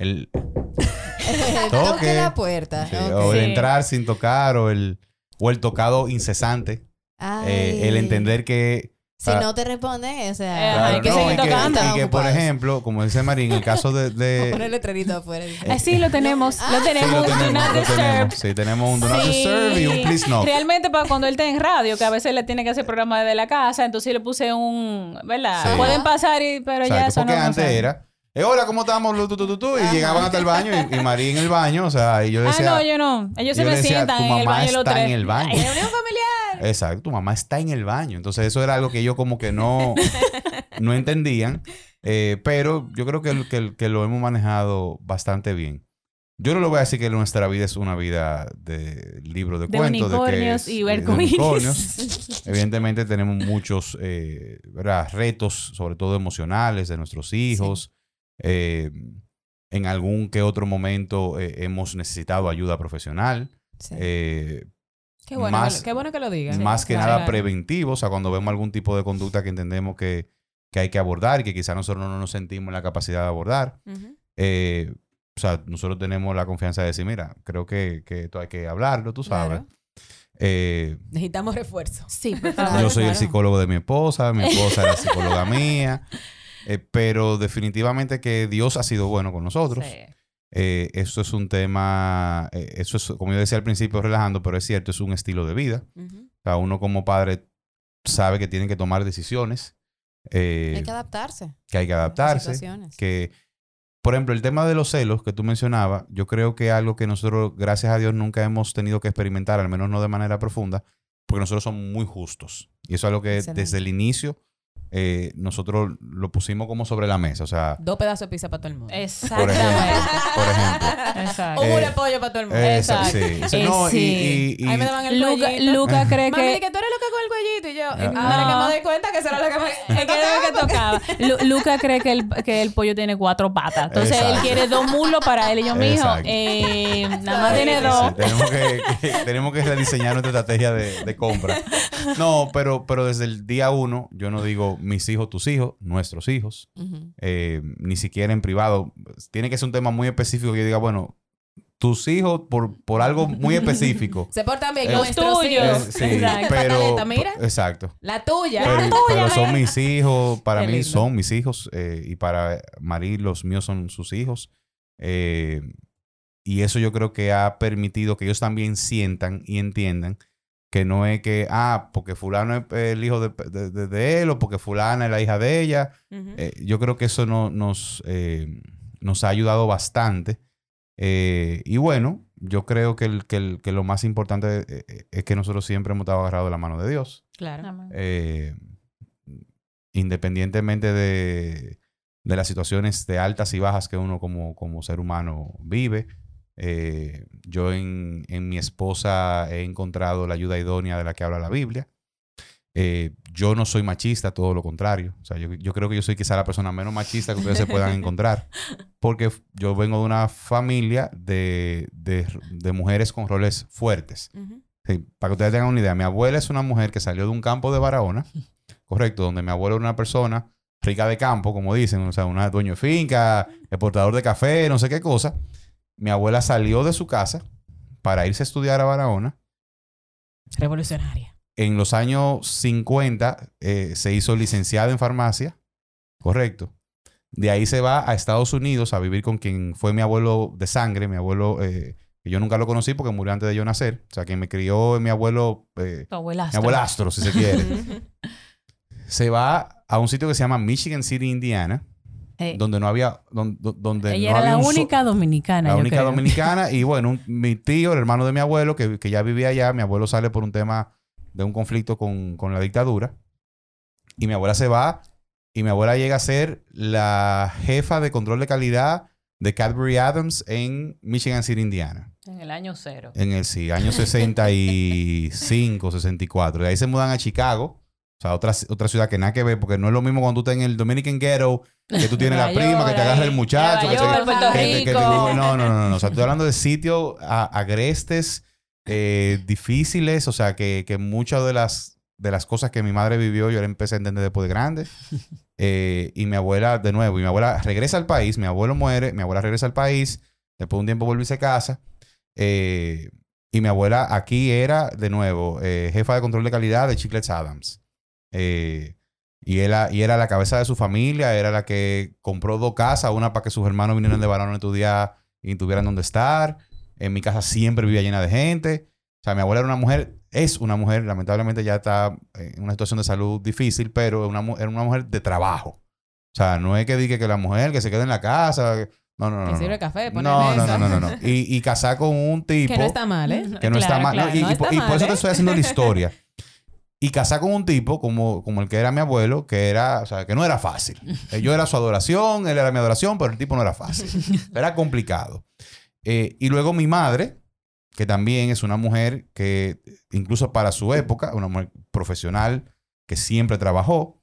Speaker 4: el-
Speaker 2: Toque
Speaker 4: Toque.
Speaker 2: la puerta.
Speaker 4: sí,
Speaker 2: Ok.
Speaker 4: O el
Speaker 3: Sí.
Speaker 4: entrar sin tocar o el, o el tocado incesante. Eh, el entender que...
Speaker 2: Si
Speaker 4: para-
Speaker 2: no te responden, o sea.
Speaker 3: Ajá,
Speaker 4: Claro,
Speaker 3: hay que
Speaker 4: no,
Speaker 3: seguir
Speaker 4: y que,
Speaker 3: tocando.
Speaker 4: y que, por
Speaker 2: Ocupados.
Speaker 4: ejemplo, como dice Marín, en el caso de... de-
Speaker 2: Poner el letrerito afuera.
Speaker 3: Ah, sí, lo tenemos, lo
Speaker 2: Ah.
Speaker 4: Sí,
Speaker 3: tenemos,
Speaker 4: lo
Speaker 3: do
Speaker 4: tenemos,
Speaker 3: not
Speaker 4: lo tenemos. Sí, tenemos un do not
Speaker 3: Sí.
Speaker 4: disturb y un please no.
Speaker 3: Realmente para cuando él está en radio, que a veces le tiene que hacer programa desde la casa, entonces le puse un, ¿verdad?
Speaker 4: Sí.
Speaker 3: Pueden pasar, y, pero ya eso
Speaker 4: porque
Speaker 3: no
Speaker 4: antes era, eh, hola, ¿cómo estamos? Tu, tu, tu, y llegaban hasta el baño y, y María en el baño, o sea, y yo
Speaker 3: Ah,
Speaker 4: decía,
Speaker 3: no, yo no. Ellos se
Speaker 4: yo
Speaker 3: me
Speaker 4: le decía,
Speaker 3: sientan
Speaker 4: tu
Speaker 3: en el
Speaker 4: mamá
Speaker 3: baño
Speaker 4: está
Speaker 3: tres.
Speaker 4: en el baño.
Speaker 1: Reunión familiar.
Speaker 4: Exacto, tu mamá está en el baño. Entonces eso era algo que ellos como que no, no entendían. Eh, pero yo creo que, que, que lo hemos manejado bastante bien. Yo no le voy a decir que nuestra vida es una vida de libro de,
Speaker 3: De
Speaker 4: cuentos. de que
Speaker 3: unicornios
Speaker 4: es,
Speaker 3: y
Speaker 4: eh, de unicornios. Evidentemente tenemos muchos eh, retos, sobre todo emocionales, de nuestros hijos. Eh, en algún que otro momento eh, hemos necesitado ayuda profesional.
Speaker 2: Sí.
Speaker 4: Eh,
Speaker 1: Qué bueno,
Speaker 4: Más-
Speaker 1: que, qué bueno que lo digan.
Speaker 4: más que
Speaker 1: Claro.
Speaker 4: nada preventivo, o sea, cuando vemos algún tipo de conducta que entendemos que, que hay que abordar y que quizás nosotros no nos sentimos en la capacidad de abordar, eh, o sea, nosotros tenemos la confianza de decir, mira, creo que, que esto hay que hablarlo, tú sabes.
Speaker 2: Claro.
Speaker 4: Eh,
Speaker 1: Necesitamos refuerzo.
Speaker 3: Sí, por favor.
Speaker 4: yo soy el psicólogo de mi esposa, mi esposa es la psicóloga mía, eh, pero definitivamente que Dios ha sido bueno con nosotros.
Speaker 3: Sí.
Speaker 4: Eh, eso es un tema, eh, eso es, como yo decía al principio, relajando, pero es cierto, es un estilo de vida. O sea, uno como padre sabe que tiene que tomar decisiones, eh,
Speaker 2: Hay que adaptarse.
Speaker 4: que hay que adaptarse, que, por ejemplo, el tema de los celos que tú mencionabas, yo creo que es algo que nosotros, gracias a Dios, nunca hemos tenido que experimentar, al menos no de manera profunda, porque nosotros somos muy justos. Y eso es algo que
Speaker 2: Excelente.
Speaker 4: desde el inicio eh, nosotros lo pusimos como sobre la mesa. O sea,
Speaker 1: Dos pedazos de pizza para todo el mundo.
Speaker 4: por
Speaker 3: Exactamente.
Speaker 4: ejemplo, por ejemplo.
Speaker 3: Exacto.
Speaker 1: Un
Speaker 4: Eh,
Speaker 1: muro de pollo para todo el mundo.
Speaker 3: Exacto.
Speaker 4: sí.
Speaker 3: Eh,
Speaker 4: no, y-
Speaker 3: sí.
Speaker 4: y- y-
Speaker 1: Ahí me daban el
Speaker 3: Luca,
Speaker 1: cuellito.
Speaker 3: Luca cree
Speaker 1: Mami,
Speaker 3: que...
Speaker 1: que tú eres loca con el cuellito. Y yo,
Speaker 4: Ah.
Speaker 1: ahora que
Speaker 3: No.
Speaker 1: me doy cuenta que eso era lo que me,
Speaker 3: que era lo que tocaba. Lu- Luca cree que el, que el pollo tiene cuatro patas. Entonces él quiere dos mulos para él. Y yo, mijo, eh, nada más tiene dos.
Speaker 4: Sí, tenemos, que, que- tenemos que rediseñar nuestra estrategia de, de compra. No, pero, pero desde el día uno, yo no digo mis hijos, tus hijos, nuestros hijos. Eh, ni siquiera en privado. Tiene que ser un tema muy específico que yo diga, bueno, tus hijos por, por algo muy específico.
Speaker 1: Se portan bien.
Speaker 4: Eh,
Speaker 1: Nuestros
Speaker 3: tuyos.
Speaker 4: Eh, sí,
Speaker 3: Exacto.
Speaker 4: pero...
Speaker 1: Mira.
Speaker 4: Exacto.
Speaker 1: La tuya.
Speaker 4: Pero, pero son mis hijos, para
Speaker 1: Qué
Speaker 4: mí
Speaker 1: lindo.
Speaker 4: son mis hijos eh, y para Marí los míos son sus hijos. Eh, y eso yo creo que ha permitido que ellos también sientan y entiendan que no es que, ah, porque fulano es el hijo de, de- de- de él o porque fulana es la hija de ella. Eh, yo creo que eso no- nos, eh, nos ha ayudado bastante. Eh, y bueno, yo creo que, el- que el- que lo más importante es que nosotros siempre hemos estado agarrados de la mano de Dios.
Speaker 1: Claro.
Speaker 4: Eh, independientemente de, de las situaciones de altas y bajas que uno como, como ser humano vive. Eh, yo en, en mi esposa he encontrado la ayuda idónea de la que habla la Biblia. Eh, yo no soy machista, todo lo contrario. O sea, yo, yo creo que yo soy quizá la persona menos machista que ustedes se puedan encontrar. Porque yo vengo de una familia de, de- de mujeres con roles fuertes. Sí, para que ustedes tengan una idea, mi abuela es una mujer que salió de un campo de Barahona, correcto, donde mi abuelo era una persona rica de campo, como dicen, o sea, una dueño de finca, exportador de café, no sé qué cosa. Mi abuela salió de su casa para irse a estudiar a Barahona.
Speaker 1: Revolucionaria.
Speaker 4: En los años 50 eh, se hizo licenciada en farmacia, correcto. De ahí se va a Estados Unidos a vivir con quien fue mi abuelo de sangre, mi abuelo, eh, que yo nunca lo conocí porque murió antes de yo nacer. O sea, quien me crió es mi abuelo, eh,
Speaker 3: Tu
Speaker 4: mi
Speaker 3: abuelastro.
Speaker 4: abuelastro, si se quiere. se va a un sitio que se llama Michigan City, Indiana, Donde no había, donde, donde
Speaker 3: ella
Speaker 4: no
Speaker 3: era
Speaker 4: había
Speaker 3: la
Speaker 4: un so-
Speaker 3: única dominicana.
Speaker 4: la
Speaker 3: yo
Speaker 4: única
Speaker 3: creo.
Speaker 4: dominicana. Y bueno, un- mi tío, el hermano de mi abuelo, que, que ya vivía allá, mi abuelo sale por un tema de un conflicto con, con la dictadura. Y mi abuela se va y mi abuela llega a ser la jefa de control de calidad de Cadbury Adams en Michigan City, Indiana.
Speaker 3: En el año cero.
Speaker 4: En el sí, año 65, 64. De ahí se mudan a Chicago. O sea, otra, otra ciudad que nada que ver, porque no es lo mismo cuando tú estás en el Dominican Ghetto, que tú tienes la prima, que te agarra el muchacho. Que te- no, no, no, no. O sea, estoy hablando de sitios agrestes, eh, difíciles. O sea, que, que muchas de las, de las cosas que mi madre vivió, yo la empecé a entender después de grande. Eh, y mi abuela, de nuevo, y mi abuela regresa al país, mi abuelo muere, mi abuela regresa al país, después de un tiempo vuelve y se casa. Eh, y mi abuela aquí era, de nuevo, jefa de control de calidad de Chiclets Adams. Eh, y, era, y era la cabeza de su familia, era la que compró dos casas, una para que sus hermanos vinieran de varón a estudiar y tuvieran donde estar. En mi casa siempre vivía llena de gente. O sea, mi abuela era una mujer, es una mujer, lamentablemente ya está en una situación de salud difícil, pero una, era una mujer de trabajo. O sea, no es que diga que la mujer que se quede en la casa. No, no, no.
Speaker 1: Que
Speaker 4: no,
Speaker 1: sirve
Speaker 4: no.
Speaker 1: café,
Speaker 4: No, no, no, no, no, no. Y, y casar con un tipo
Speaker 1: Que no está mal, ¿eh?
Speaker 4: que no está
Speaker 3: Claro,
Speaker 4: mal. No, y, por- y eso te
Speaker 1: ¿eh?
Speaker 4: estoy haciendo la historia. Y casar con un tipo como, como el que era mi abuelo, que era, o sea, que no era fácil. Eh, Yo era su adoración, él era mi adoración, pero el tipo no era fácil. Era complicado. Eh, y luego mi madre, que también es una mujer que, incluso para su época, una mujer profesional que siempre trabajó,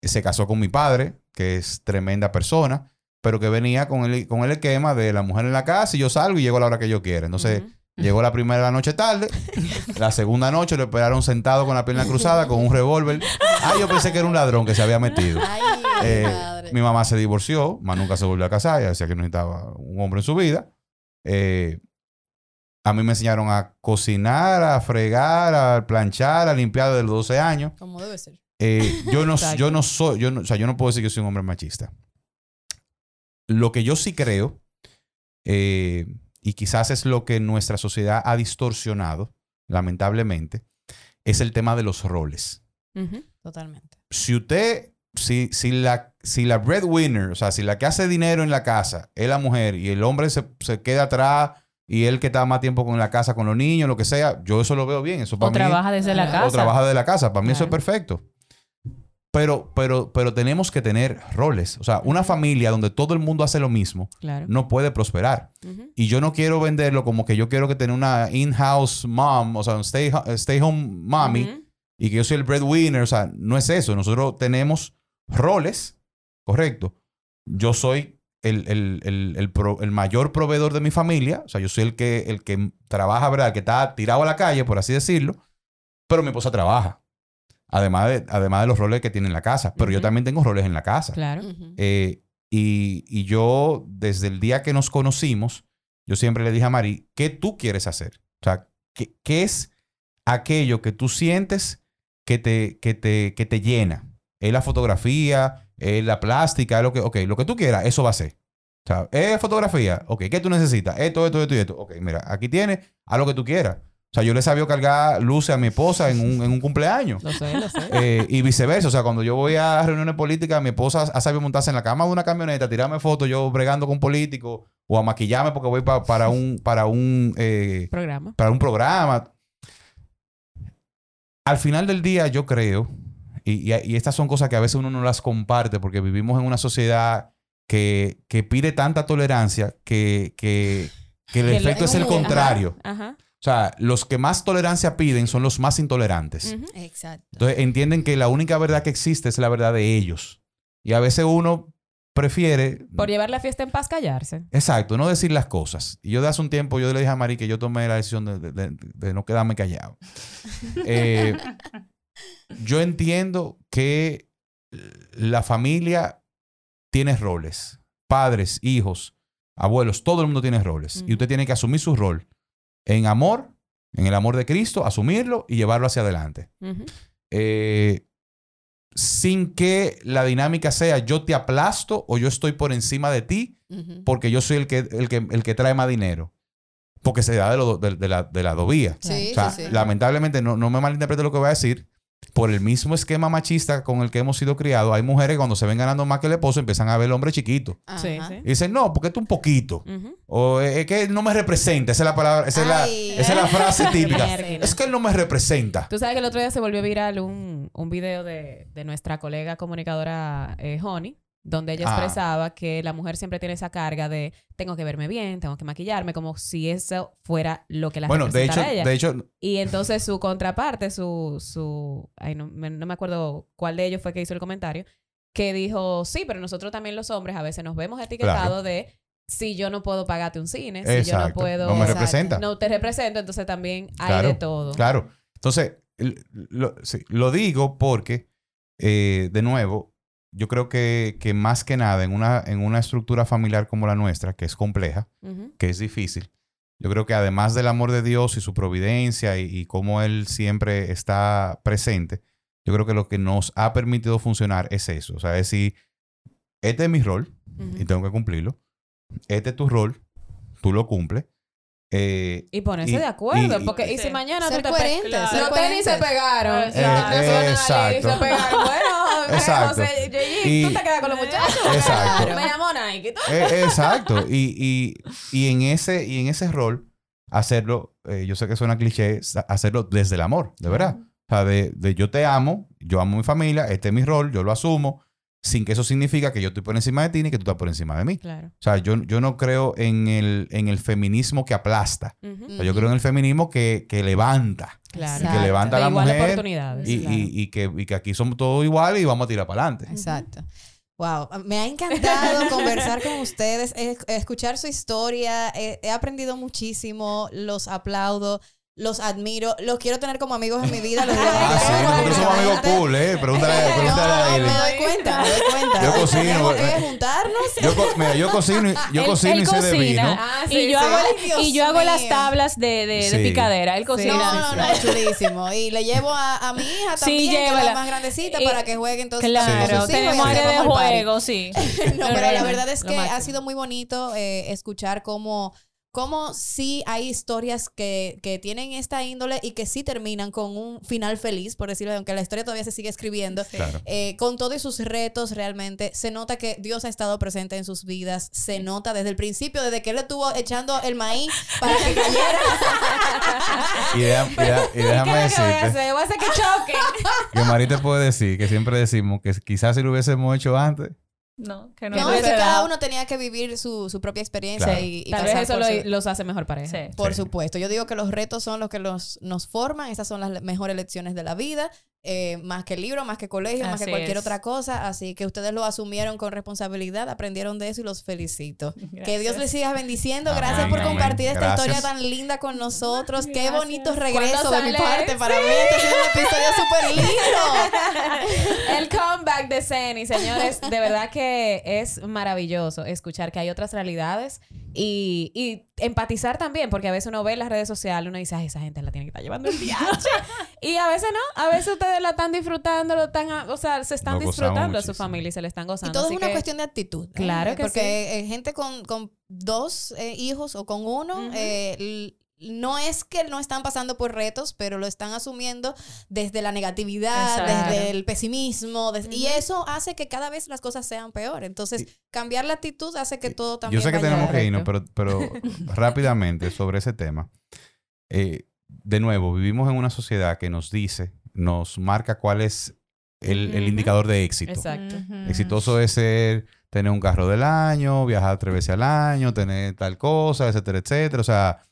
Speaker 4: eh, se casó con mi padre, que es tremenda persona, pero que venía con el, con el esquema de la mujer en la casa y yo salgo y llego a la hora que yo quiera. Entonces. Llegó la primera noche tarde. La segunda noche lo esperaron sentado con la pierna cruzada, con un revólver. Ah, yo pensé que era un ladrón que se había metido.
Speaker 2: Ay,
Speaker 4: Eh, mi mamá se divorció, más nunca se volvió a casar. Ella decía que no necesitaba un hombre en su vida. Eh, a mí me enseñaron a cocinar, a fregar, a planchar, a limpiar desde los 12 años.
Speaker 2: Como debe ser.
Speaker 4: Eh, yo, no, yo no soy, yo no, o sea, yo no puedo decir que soy un hombre machista. Lo que yo sí creo, eh, y quizás es lo que nuestra sociedad ha distorsionado, lamentablemente, es el tema de los roles.
Speaker 2: Totalmente.
Speaker 4: Si usted, si, si, la, si la breadwinner, o sea, si la que hace dinero en la casa es la mujer y el hombre se, se queda atrás y él que está más tiempo con la casa, con los niños, lo que sea, yo eso lo veo bien. Eso para
Speaker 3: O
Speaker 4: mí-
Speaker 3: trabaja desde la casa.
Speaker 4: o trabaja de la casa. Para mí eso es perfecto. Pero, pero, pero tenemos que tener roles. O sea, una familia donde todo el mundo hace lo mismo
Speaker 1: Claro.
Speaker 4: no puede prosperar. Y yo no quiero venderlo como que yo quiero que tener una in-house mom, o sea, un stay, stay home mommy, y que yo soy el breadwinner. O sea, no es eso. Nosotros tenemos roles, correcto. Yo soy el, el- el- el pro- el mayor proveedor de mi familia. O sea, yo soy el que, el que trabaja, ¿verdad? El que está tirado a la calle, por así decirlo. Pero mi esposa trabaja. Además de, además de los roles que tiene en la casa. Pero yo también tengo roles en la casa.
Speaker 1: Claro.
Speaker 4: Eh, y, y yo, desde el día que nos conocimos, yo siempre le dije a Mari, ¿qué tú quieres hacer? O sea, ¿qué, qué es aquello que tú sientes que te, que te, que te llena? ¿Es la fotografía? ¿Es la plástica? ¿Es lo que, ok, lo que tú quieras, eso va a ser. O sea, ¿es fotografía? Ok, ¿qué tú necesitas? Esto, esto, esto y esto. Ok, mira, aquí tienes, haz lo que tú quieras. O sea, yo le sabía cargar luces a mi esposa en un, en un cumpleaños.
Speaker 1: Lo sé, lo sé.
Speaker 4: Eh, y viceversa, o sea, cuando yo voy a reuniones políticas, mi esposa ha sabido montarse en la cama de una camioneta, tirarme fotos, yo bregando con políticos, o a maquillarme porque voy pa- para un, para un, eh,
Speaker 1: Programa.
Speaker 4: para un programa. Al final del día, yo creo, y, y- y estas son cosas que a veces uno no las comparte porque vivimos en una sociedad que, que pide tanta tolerancia que, que, que el
Speaker 1: Que lo-
Speaker 4: efecto es el
Speaker 2: Ajá.
Speaker 4: contrario.
Speaker 1: Ajá.
Speaker 4: O sea, los que más tolerancia piden son los más intolerantes.
Speaker 2: Exacto.
Speaker 4: Entonces entienden que la única verdad que existe es la verdad de ellos. Y a veces uno prefiere...
Speaker 1: Por llevar la fiesta en paz, callarse.
Speaker 4: Exacto, no decir las cosas. Y yo de hace un tiempo, yo le dije a Mari que yo tomé la decisión de, de- de- de no quedarme callado. Eh, yo entiendo que la familia tiene roles. Padres, hijos, abuelos, todo el mundo tiene roles. Y usted tiene que asumir su rol en amor, en el amor de Cristo, asumirlo y llevarlo hacia adelante. Eh, sin que la dinámica sea yo te aplasto o yo estoy por encima de ti porque yo soy el que, el que, el que trae más dinero. Porque se da de, lo- de- de la, de vías.
Speaker 2: Sí,
Speaker 4: O sea,
Speaker 2: sí, sí.
Speaker 4: lamentablemente, no, no me malinterprete lo que voy a decir. Por el mismo esquema machista con el que hemos sido criados, hay mujeres que cuando se ven ganando más que el esposo empiezan a ver el hombre chiquito.
Speaker 1: Sí, sí.
Speaker 4: Y dicen, no, porque tú un poquito. O "Eh, es que él no me representa. Esa es la palabra, esa, es la,
Speaker 2: Ay.
Speaker 4: esa es la frase típica. Es que él no me representa.
Speaker 1: Tú sabes que el otro día se volvió viral un, un video de, de nuestra colega comunicadora eh, Honey, donde ella
Speaker 4: Ah.
Speaker 1: expresaba que la mujer siempre tiene esa carga de tengo que verme bien, tengo que maquillarme, como si eso fuera lo que la
Speaker 4: Bueno, de hecho,
Speaker 1: ella.
Speaker 4: de hecho,
Speaker 1: Y entonces su contraparte, su, su, ay, no, me, no me acuerdo cuál de ellos fue que hizo el comentario, que dijo, sí, pero nosotros también los hombres a veces nos vemos etiquetados de si yo no puedo pagarte un cine, si yo no puedo,
Speaker 4: no me representa.
Speaker 1: no te represento, entonces también hay
Speaker 4: Claro,
Speaker 1: de todo.
Speaker 4: Claro. Entonces, el- lo, sí, lo digo porque, eh, de nuevo, yo creo que, que más que nada en una, en una estructura familiar como la nuestra, que es compleja, que es difícil, yo creo que además del amor de Dios y su providencia y, y cómo Él siempre está presente, yo creo que lo que nos ha permitido funcionar es eso. O sea, es decir, este es mi rol y tengo que cumplirlo. Este es tu rol, tú lo cumples. Eh,
Speaker 1: Y ponerse
Speaker 4: Y-
Speaker 1: de acuerdo,
Speaker 4: y-
Speaker 1: porque y si
Speaker 3: Sí.
Speaker 1: mañana
Speaker 2: Ser
Speaker 1: tú te pe-
Speaker 3: ser
Speaker 1: Los tenis se pegaron.
Speaker 3: Eh,
Speaker 1: se pegaron. Bueno,
Speaker 4: Exacto.
Speaker 1: José,
Speaker 4: Y-
Speaker 1: tú te quedas con los muchachos.
Speaker 4: Exacto.
Speaker 1: Me llamó Nike. ¿tú?
Speaker 4: Eh, exacto. Y, y, y, en ese, y en ese rol, hacerlo, eh, yo sé que suena cliché, hacerlo desde el amor, de verdad. O sea, de, de yo te amo, yo amo a mi familia, este es mi rol, yo lo asumo, sin que eso significa que yo estoy por encima de ti ni que tú estás por encima de mí.
Speaker 1: Claro.
Speaker 4: O sea, yo, yo no creo en el, en el feminismo que aplasta.
Speaker 1: Ujú.
Speaker 4: O sea, yo creo en el feminismo que, que levanta.
Speaker 1: Claro.
Speaker 4: Y que levanta a la
Speaker 1: igual
Speaker 4: mujer.
Speaker 1: oportunidades.
Speaker 4: Y,
Speaker 1: claro.
Speaker 4: y, y que, y que aquí somos todos iguales y vamos a tirar para adelante.
Speaker 2: Exacto. Wow, me ha encantado conversar con ustedes, escuchar su historia, he aprendido muchísimo, los aplaudo, los admiro, los quiero tener como amigos en mi vida. Los
Speaker 4: Ah, sí, nosotros somos amigos cool, ¿eh? Pregúntale, pregúntale a
Speaker 2: No, me doy cuenta, me doy cuenta.
Speaker 4: Yo cocino,
Speaker 2: Tenemos que
Speaker 4: eh.
Speaker 2: juntarnos.
Speaker 4: Yo, co- mira, yo cocino, y- yo
Speaker 3: Él-
Speaker 4: cocino
Speaker 3: él
Speaker 4: y sé de
Speaker 3: cocina.
Speaker 4: vino.
Speaker 1: Ah,
Speaker 3: y
Speaker 1: sí,
Speaker 3: yo
Speaker 1: sí.
Speaker 3: hago,
Speaker 2: Ay,
Speaker 3: y yo hago las tablas de, de, de
Speaker 4: Sí.
Speaker 3: picadera. Él cocina.
Speaker 2: No, no, no, chulísimo. Y le llevo a, a mi hija
Speaker 3: Sí,
Speaker 2: también, que es la más grandecita,
Speaker 3: Y-
Speaker 2: para que juegue entonces.
Speaker 3: Claro,
Speaker 4: Sí, sí, sí.
Speaker 3: tenemos área de juego, sí.
Speaker 2: No, pero la verdad es que ha sido muy bonito eh, escuchar cómo, cómo sí hay historias que, que tienen esta índole y que sí terminan con un final feliz, por decirlo, aunque la historia todavía se sigue escribiendo.
Speaker 4: Claro.
Speaker 2: Eh, con todos sus retos realmente, se nota que Dios ha estado presente en sus vidas, se nota desde el principio, desde que él estuvo echando el maíz para que cayera.
Speaker 4: Y, y y
Speaker 1: ¿Qué
Speaker 4: déjame
Speaker 1: lo que voy a
Speaker 4: decirte
Speaker 1: hacer? Voy a hacer que choque.
Speaker 4: que Mari te puede decir que siempre decimos que quizás si lo hubiésemos hecho antes,
Speaker 3: No, que no,
Speaker 2: No, es que cada uno tenía que vivir su, su propia experiencia
Speaker 4: Claro.
Speaker 2: y, y
Speaker 1: Tal vez eso
Speaker 2: por
Speaker 1: lo-
Speaker 2: su-
Speaker 1: los hace mejor pareja.
Speaker 3: Sí.
Speaker 2: Por
Speaker 4: Sí.
Speaker 2: supuesto. Yo digo que los retos son los que los, nos forman. Esas son las mejores lecciones de la vida. Eh, más que el libro, más que colegio, más que cualquier
Speaker 3: es.
Speaker 2: otra cosa. Así que ustedes lo asumieron con responsabilidad, aprendieron de eso y los felicito. Que Dios les siga bendiciendo.
Speaker 4: Amén,
Speaker 2: Gracias por
Speaker 4: amén.
Speaker 2: compartir esta
Speaker 4: Gracias.
Speaker 2: historia tan linda con nosotros. Qué
Speaker 3: Gracias.
Speaker 2: bonito regreso
Speaker 1: ¿Cuándo
Speaker 2: de mi parte. Para mí este sido un episodio súper lindo.
Speaker 1: El comeback de Zeni, señores, de verdad que es maravilloso escuchar que hay otras realidades y, y empatizar también, porque a veces uno ve en las redes sociales, uno dice, ay, esa gente la tiene que estar llevando el viaje. y a veces no, a veces ustedes la están disfrutando, lo están, a- o sea, se están disfrutando de su familia y se le están
Speaker 2: Y
Speaker 1: gozando.
Speaker 2: todo es una
Speaker 1: que-
Speaker 2: cuestión de actitud. ¿eh?
Speaker 1: Claro que
Speaker 2: Porque eh, gente con, con dos eh, hijos o con uno, eh, no es que no están pasando por retos, pero lo están asumiendo desde la negatividad,
Speaker 3: Exacto.
Speaker 2: desde el pesimismo. Y eso hace que cada vez las cosas sean peor. Entonces,
Speaker 4: Y-
Speaker 2: cambiar la actitud hace que todo también
Speaker 4: yo sé que
Speaker 2: vaya
Speaker 4: tenemos que irnos, pero, pero rápidamente sobre ese tema. Eh, de nuevo, vivimos en una sociedad que nos dice, nos marca cuál es el, indicador de éxito.
Speaker 1: Exacto.
Speaker 4: Exitoso es ser, tener un carro del año, viajar tres veces al año, tener tal cosa, etcétera, etcétera. O sea,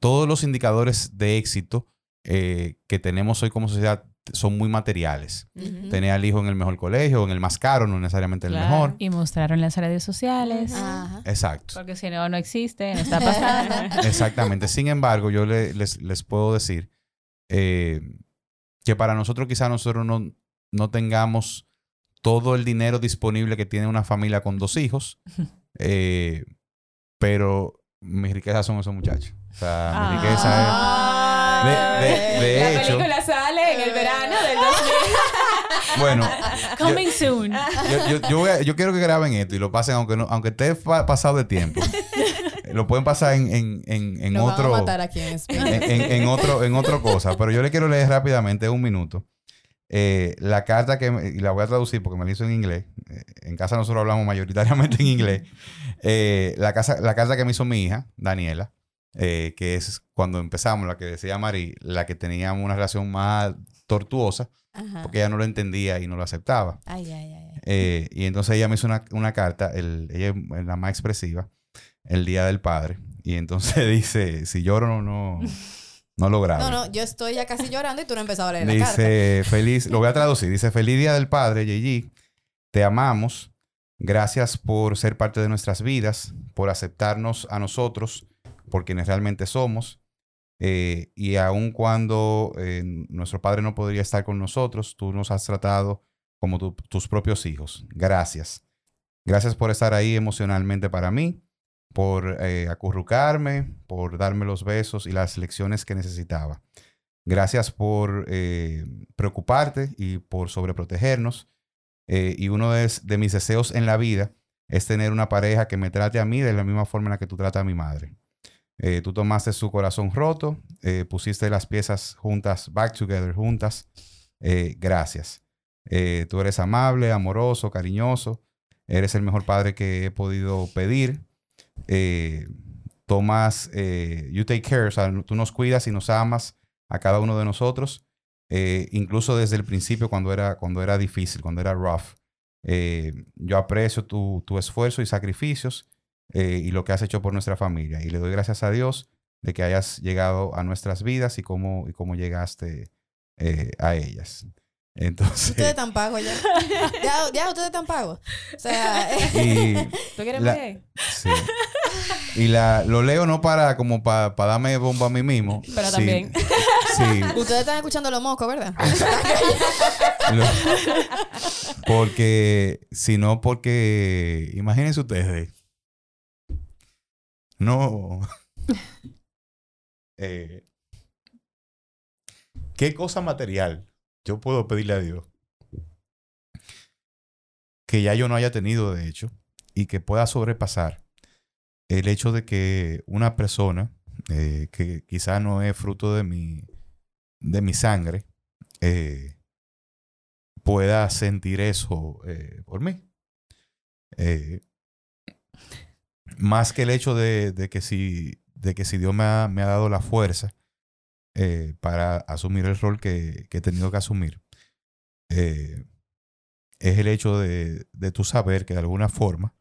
Speaker 4: todos los indicadores de éxito eh, que tenemos hoy como sociedad son muy materiales.
Speaker 2: Ujú.
Speaker 4: Tener al hijo en el mejor colegio, en el más caro, no necesariamente el
Speaker 1: Claro.
Speaker 4: mejor.
Speaker 3: Y mostraron las redes sociales.
Speaker 2: Ajá.
Speaker 4: Exacto.
Speaker 3: Porque si no, no existe, no está pasando.
Speaker 4: Exactamente. Sin embargo, yo le- les, les puedo decir eh, que para nosotros quizá nosotros no, no tengamos todo el dinero disponible que tiene una familia con dos hijos, eh, pero mis riquezas son esos muchachos. O sea, mi
Speaker 3: Ah.
Speaker 4: riqueza es... De, de- de
Speaker 1: la
Speaker 4: hecho,
Speaker 1: película sale en el verano del 2000.
Speaker 4: bueno,
Speaker 3: Coming soon.
Speaker 4: yo, yo- yo voy a- yo quiero que graben esto y lo pasen, aunque no, aunque esté pa- pasado de tiempo. lo pueden pasar en, en, en, en
Speaker 2: van a
Speaker 4: otro...
Speaker 2: matar aquí en España.
Speaker 4: en, en- en otro, en otra cosa, pero yo le quiero leer rápidamente un minuto. eh, la carta que, me- y la voy a traducir porque me la hizo en inglés. eh, en casa nosotros hablamos mayoritariamente en inglés. Eh, la, casa, la carta que me hizo mi hija, Daniela, eh, que es cuando empezamos, la que decía Mari, la que teníamos una relación más tortuosa,
Speaker 2: Ajá.
Speaker 4: porque ella no lo entendía y no lo aceptaba.
Speaker 2: Ay, ay, ay.
Speaker 4: Eh, y entonces ella me hizo una, una carta, el, ella es la más expresiva, el Día del Padre. Y entonces dice, si lloro no, no, no lo grabo.
Speaker 2: No, no, yo estoy ya casi llorando y tú no empezado a leer la carta.
Speaker 4: Dice, feliz, lo voy a traducir, dice, feliz Día del Padre, Yeji, te amamos, gracias por ser parte de nuestras vidas, por aceptarnos a nosotros, por quienes realmente somos, eh, y aun cuando eh, nuestro Padre no podría estar con nosotros, tú nos has tratado como tu- tus propios hijos. Gracias. Gracias por estar ahí emocionalmente para mí, por eh, acurrucarme, por darme los besos y las lecciones que necesitaba. Gracias por preocuparte y por sobreprotegernos. Y uno de, de mis deseos en la vida es tener una pareja que me trate a mí de la misma forma en la que tú tratas a mi madre. Eh, tú tomaste su corazón roto, eh, pusiste las piezas juntas, back together, juntas. Eh, gracias. Eh, tú eres amable, amoroso, cariñoso. Eres el mejor padre que he podido pedir. Tomas, you take care, o sea, tú nos cuidas y nos amas a cada uno de nosotros, incluso desde el principio cuando era, cuando era difícil, cuando era rough. Yo aprecio tu, tu esfuerzo y sacrificios eh, y lo que has hecho por nuestra familia. Y le doy gracias a Dios de que hayas llegado a nuestras vidas y cómo, y cómo llegaste eh, a ellas. Entonces,
Speaker 2: Ustedes están pagos ya. ya. Ya, ustedes están pagos. O sea,
Speaker 4: y,
Speaker 1: ¿Tú quieres
Speaker 4: La-
Speaker 1: ver?
Speaker 4: sí. y la, lo leo no para como para darme bomba a mí mismo.
Speaker 1: Pero
Speaker 4: sí,
Speaker 1: también.
Speaker 4: Sí,
Speaker 2: ustedes están escuchando los mocos, ¿verdad?
Speaker 4: Lo- porque, si no, porque, imagínense ustedes, no, eh, ¿qué cosa material yo puedo pedirle a Dios que ya yo no haya tenido, de hecho, y que pueda sobrepasar el hecho de que una persona eh, que quizá no es fruto de mi, de mi sangre, eh, pueda sentir eso eh, por mí. Más que el hecho de, que, si, de que si Dios me ha, me ha dado la fuerza eh, para asumir el rol que, que he tenido que asumir, eh, es el hecho de, de tu saber que de alguna forma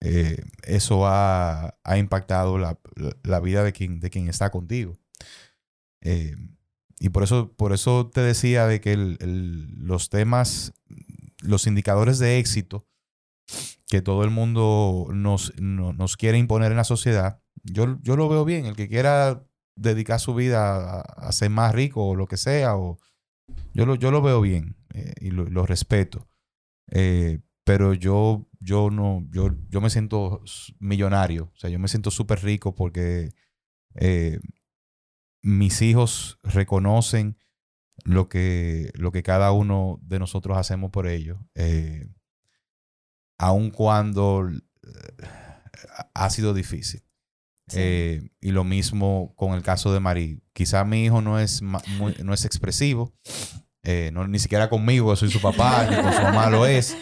Speaker 4: eh, eso ha, ha impactado la, la- vida de quien, de está contigo. Y por eso, por eso te decía de que los temas, los indicadores de éxito que todo el mundo nos, no- nos quiere imponer en la sociedad, yo, yo lo veo bien. El que quiera dedicar su vida a, ser más rico o lo que sea, o, yo, lo, yo lo veo bien eh, y lo, respeto. Eh, pero yo, yo no, yo, yo me siento millonario, o sea, yo me siento súper rico porque eh, mis hijos reconocen lo que, lo que cada uno de nosotros hacemos por ellos. Aun cuando eh, ha sido difícil. Eh, y lo mismo con el caso de Marí. Quizá mi hijo no es, muy- no es expresivo, eh, no, ni siquiera conmigo, soy su papá, ni con su mamá lo es.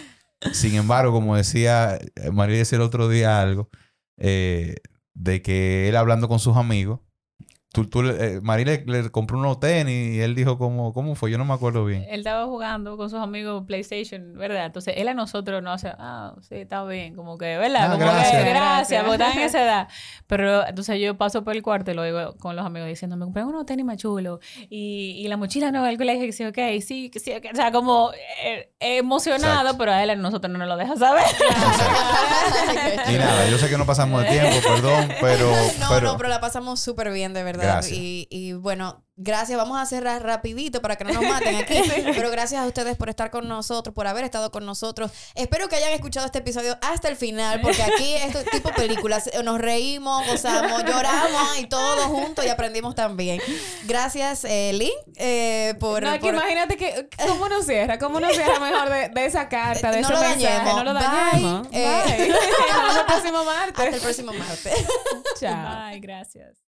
Speaker 4: Sin embargo, como decía, Marí decía el otro día algo, eh, de que él hablando con sus amigos, tú, tú, eh, Marí le, le compró unos tenis y él dijo, ¿cómo, ¿cómo fue? Yo no me acuerdo bien.
Speaker 3: Él estaba jugando con sus amigos PlayStation, ¿verdad? Entonces él a nosotros no hace, ah, sí, está bien, como que, ¿verdad?
Speaker 4: Ah,
Speaker 3: como
Speaker 4: gracias.
Speaker 3: que, gracias,
Speaker 1: Gracias.
Speaker 3: porque están en esa edad. Pero entonces yo paso por el cuarto y lo digo con los amigos diciendo, me compré unos tenis más chulos y, y la mochila nueva del colegio, que sí, ok, sí, que sí, ok. o sea, como eh, emocionado,
Speaker 4: Exacto.
Speaker 3: pero a él a nosotros no nos lo deja saber.
Speaker 4: Y nada, yo sé que no pasamos de tiempo, perdón, pero...
Speaker 2: No,
Speaker 4: pero
Speaker 2: no, pero la pasamos súper bien, de verdad. Verdad.
Speaker 4: Gracias.
Speaker 2: Y, y bueno, gracias. Vamos a cerrar rapidito para que no nos maten aquí. Pero gracias a ustedes por estar con nosotros, por haber estado con nosotros. Espero que hayan escuchado este episodio hasta el final, porque aquí es tipo películas. Nos reímos, gozamos, lloramos y todos juntos y aprendimos también. Gracias, eh, eh, por...
Speaker 1: No, que
Speaker 2: por-
Speaker 1: imagínate que, ¿cómo nos cierra? ¿Cómo nos cierra mejor de, de esa carta, de
Speaker 2: No
Speaker 1: ese
Speaker 2: lo
Speaker 1: mensaje?
Speaker 2: dañemos.
Speaker 1: No lo
Speaker 2: Bye.
Speaker 1: dañemos.
Speaker 2: Eh.
Speaker 1: Bye. Nos vemos el próximo martes.
Speaker 2: Hasta el próximo martes.
Speaker 1: Chao.
Speaker 3: Bye, gracias.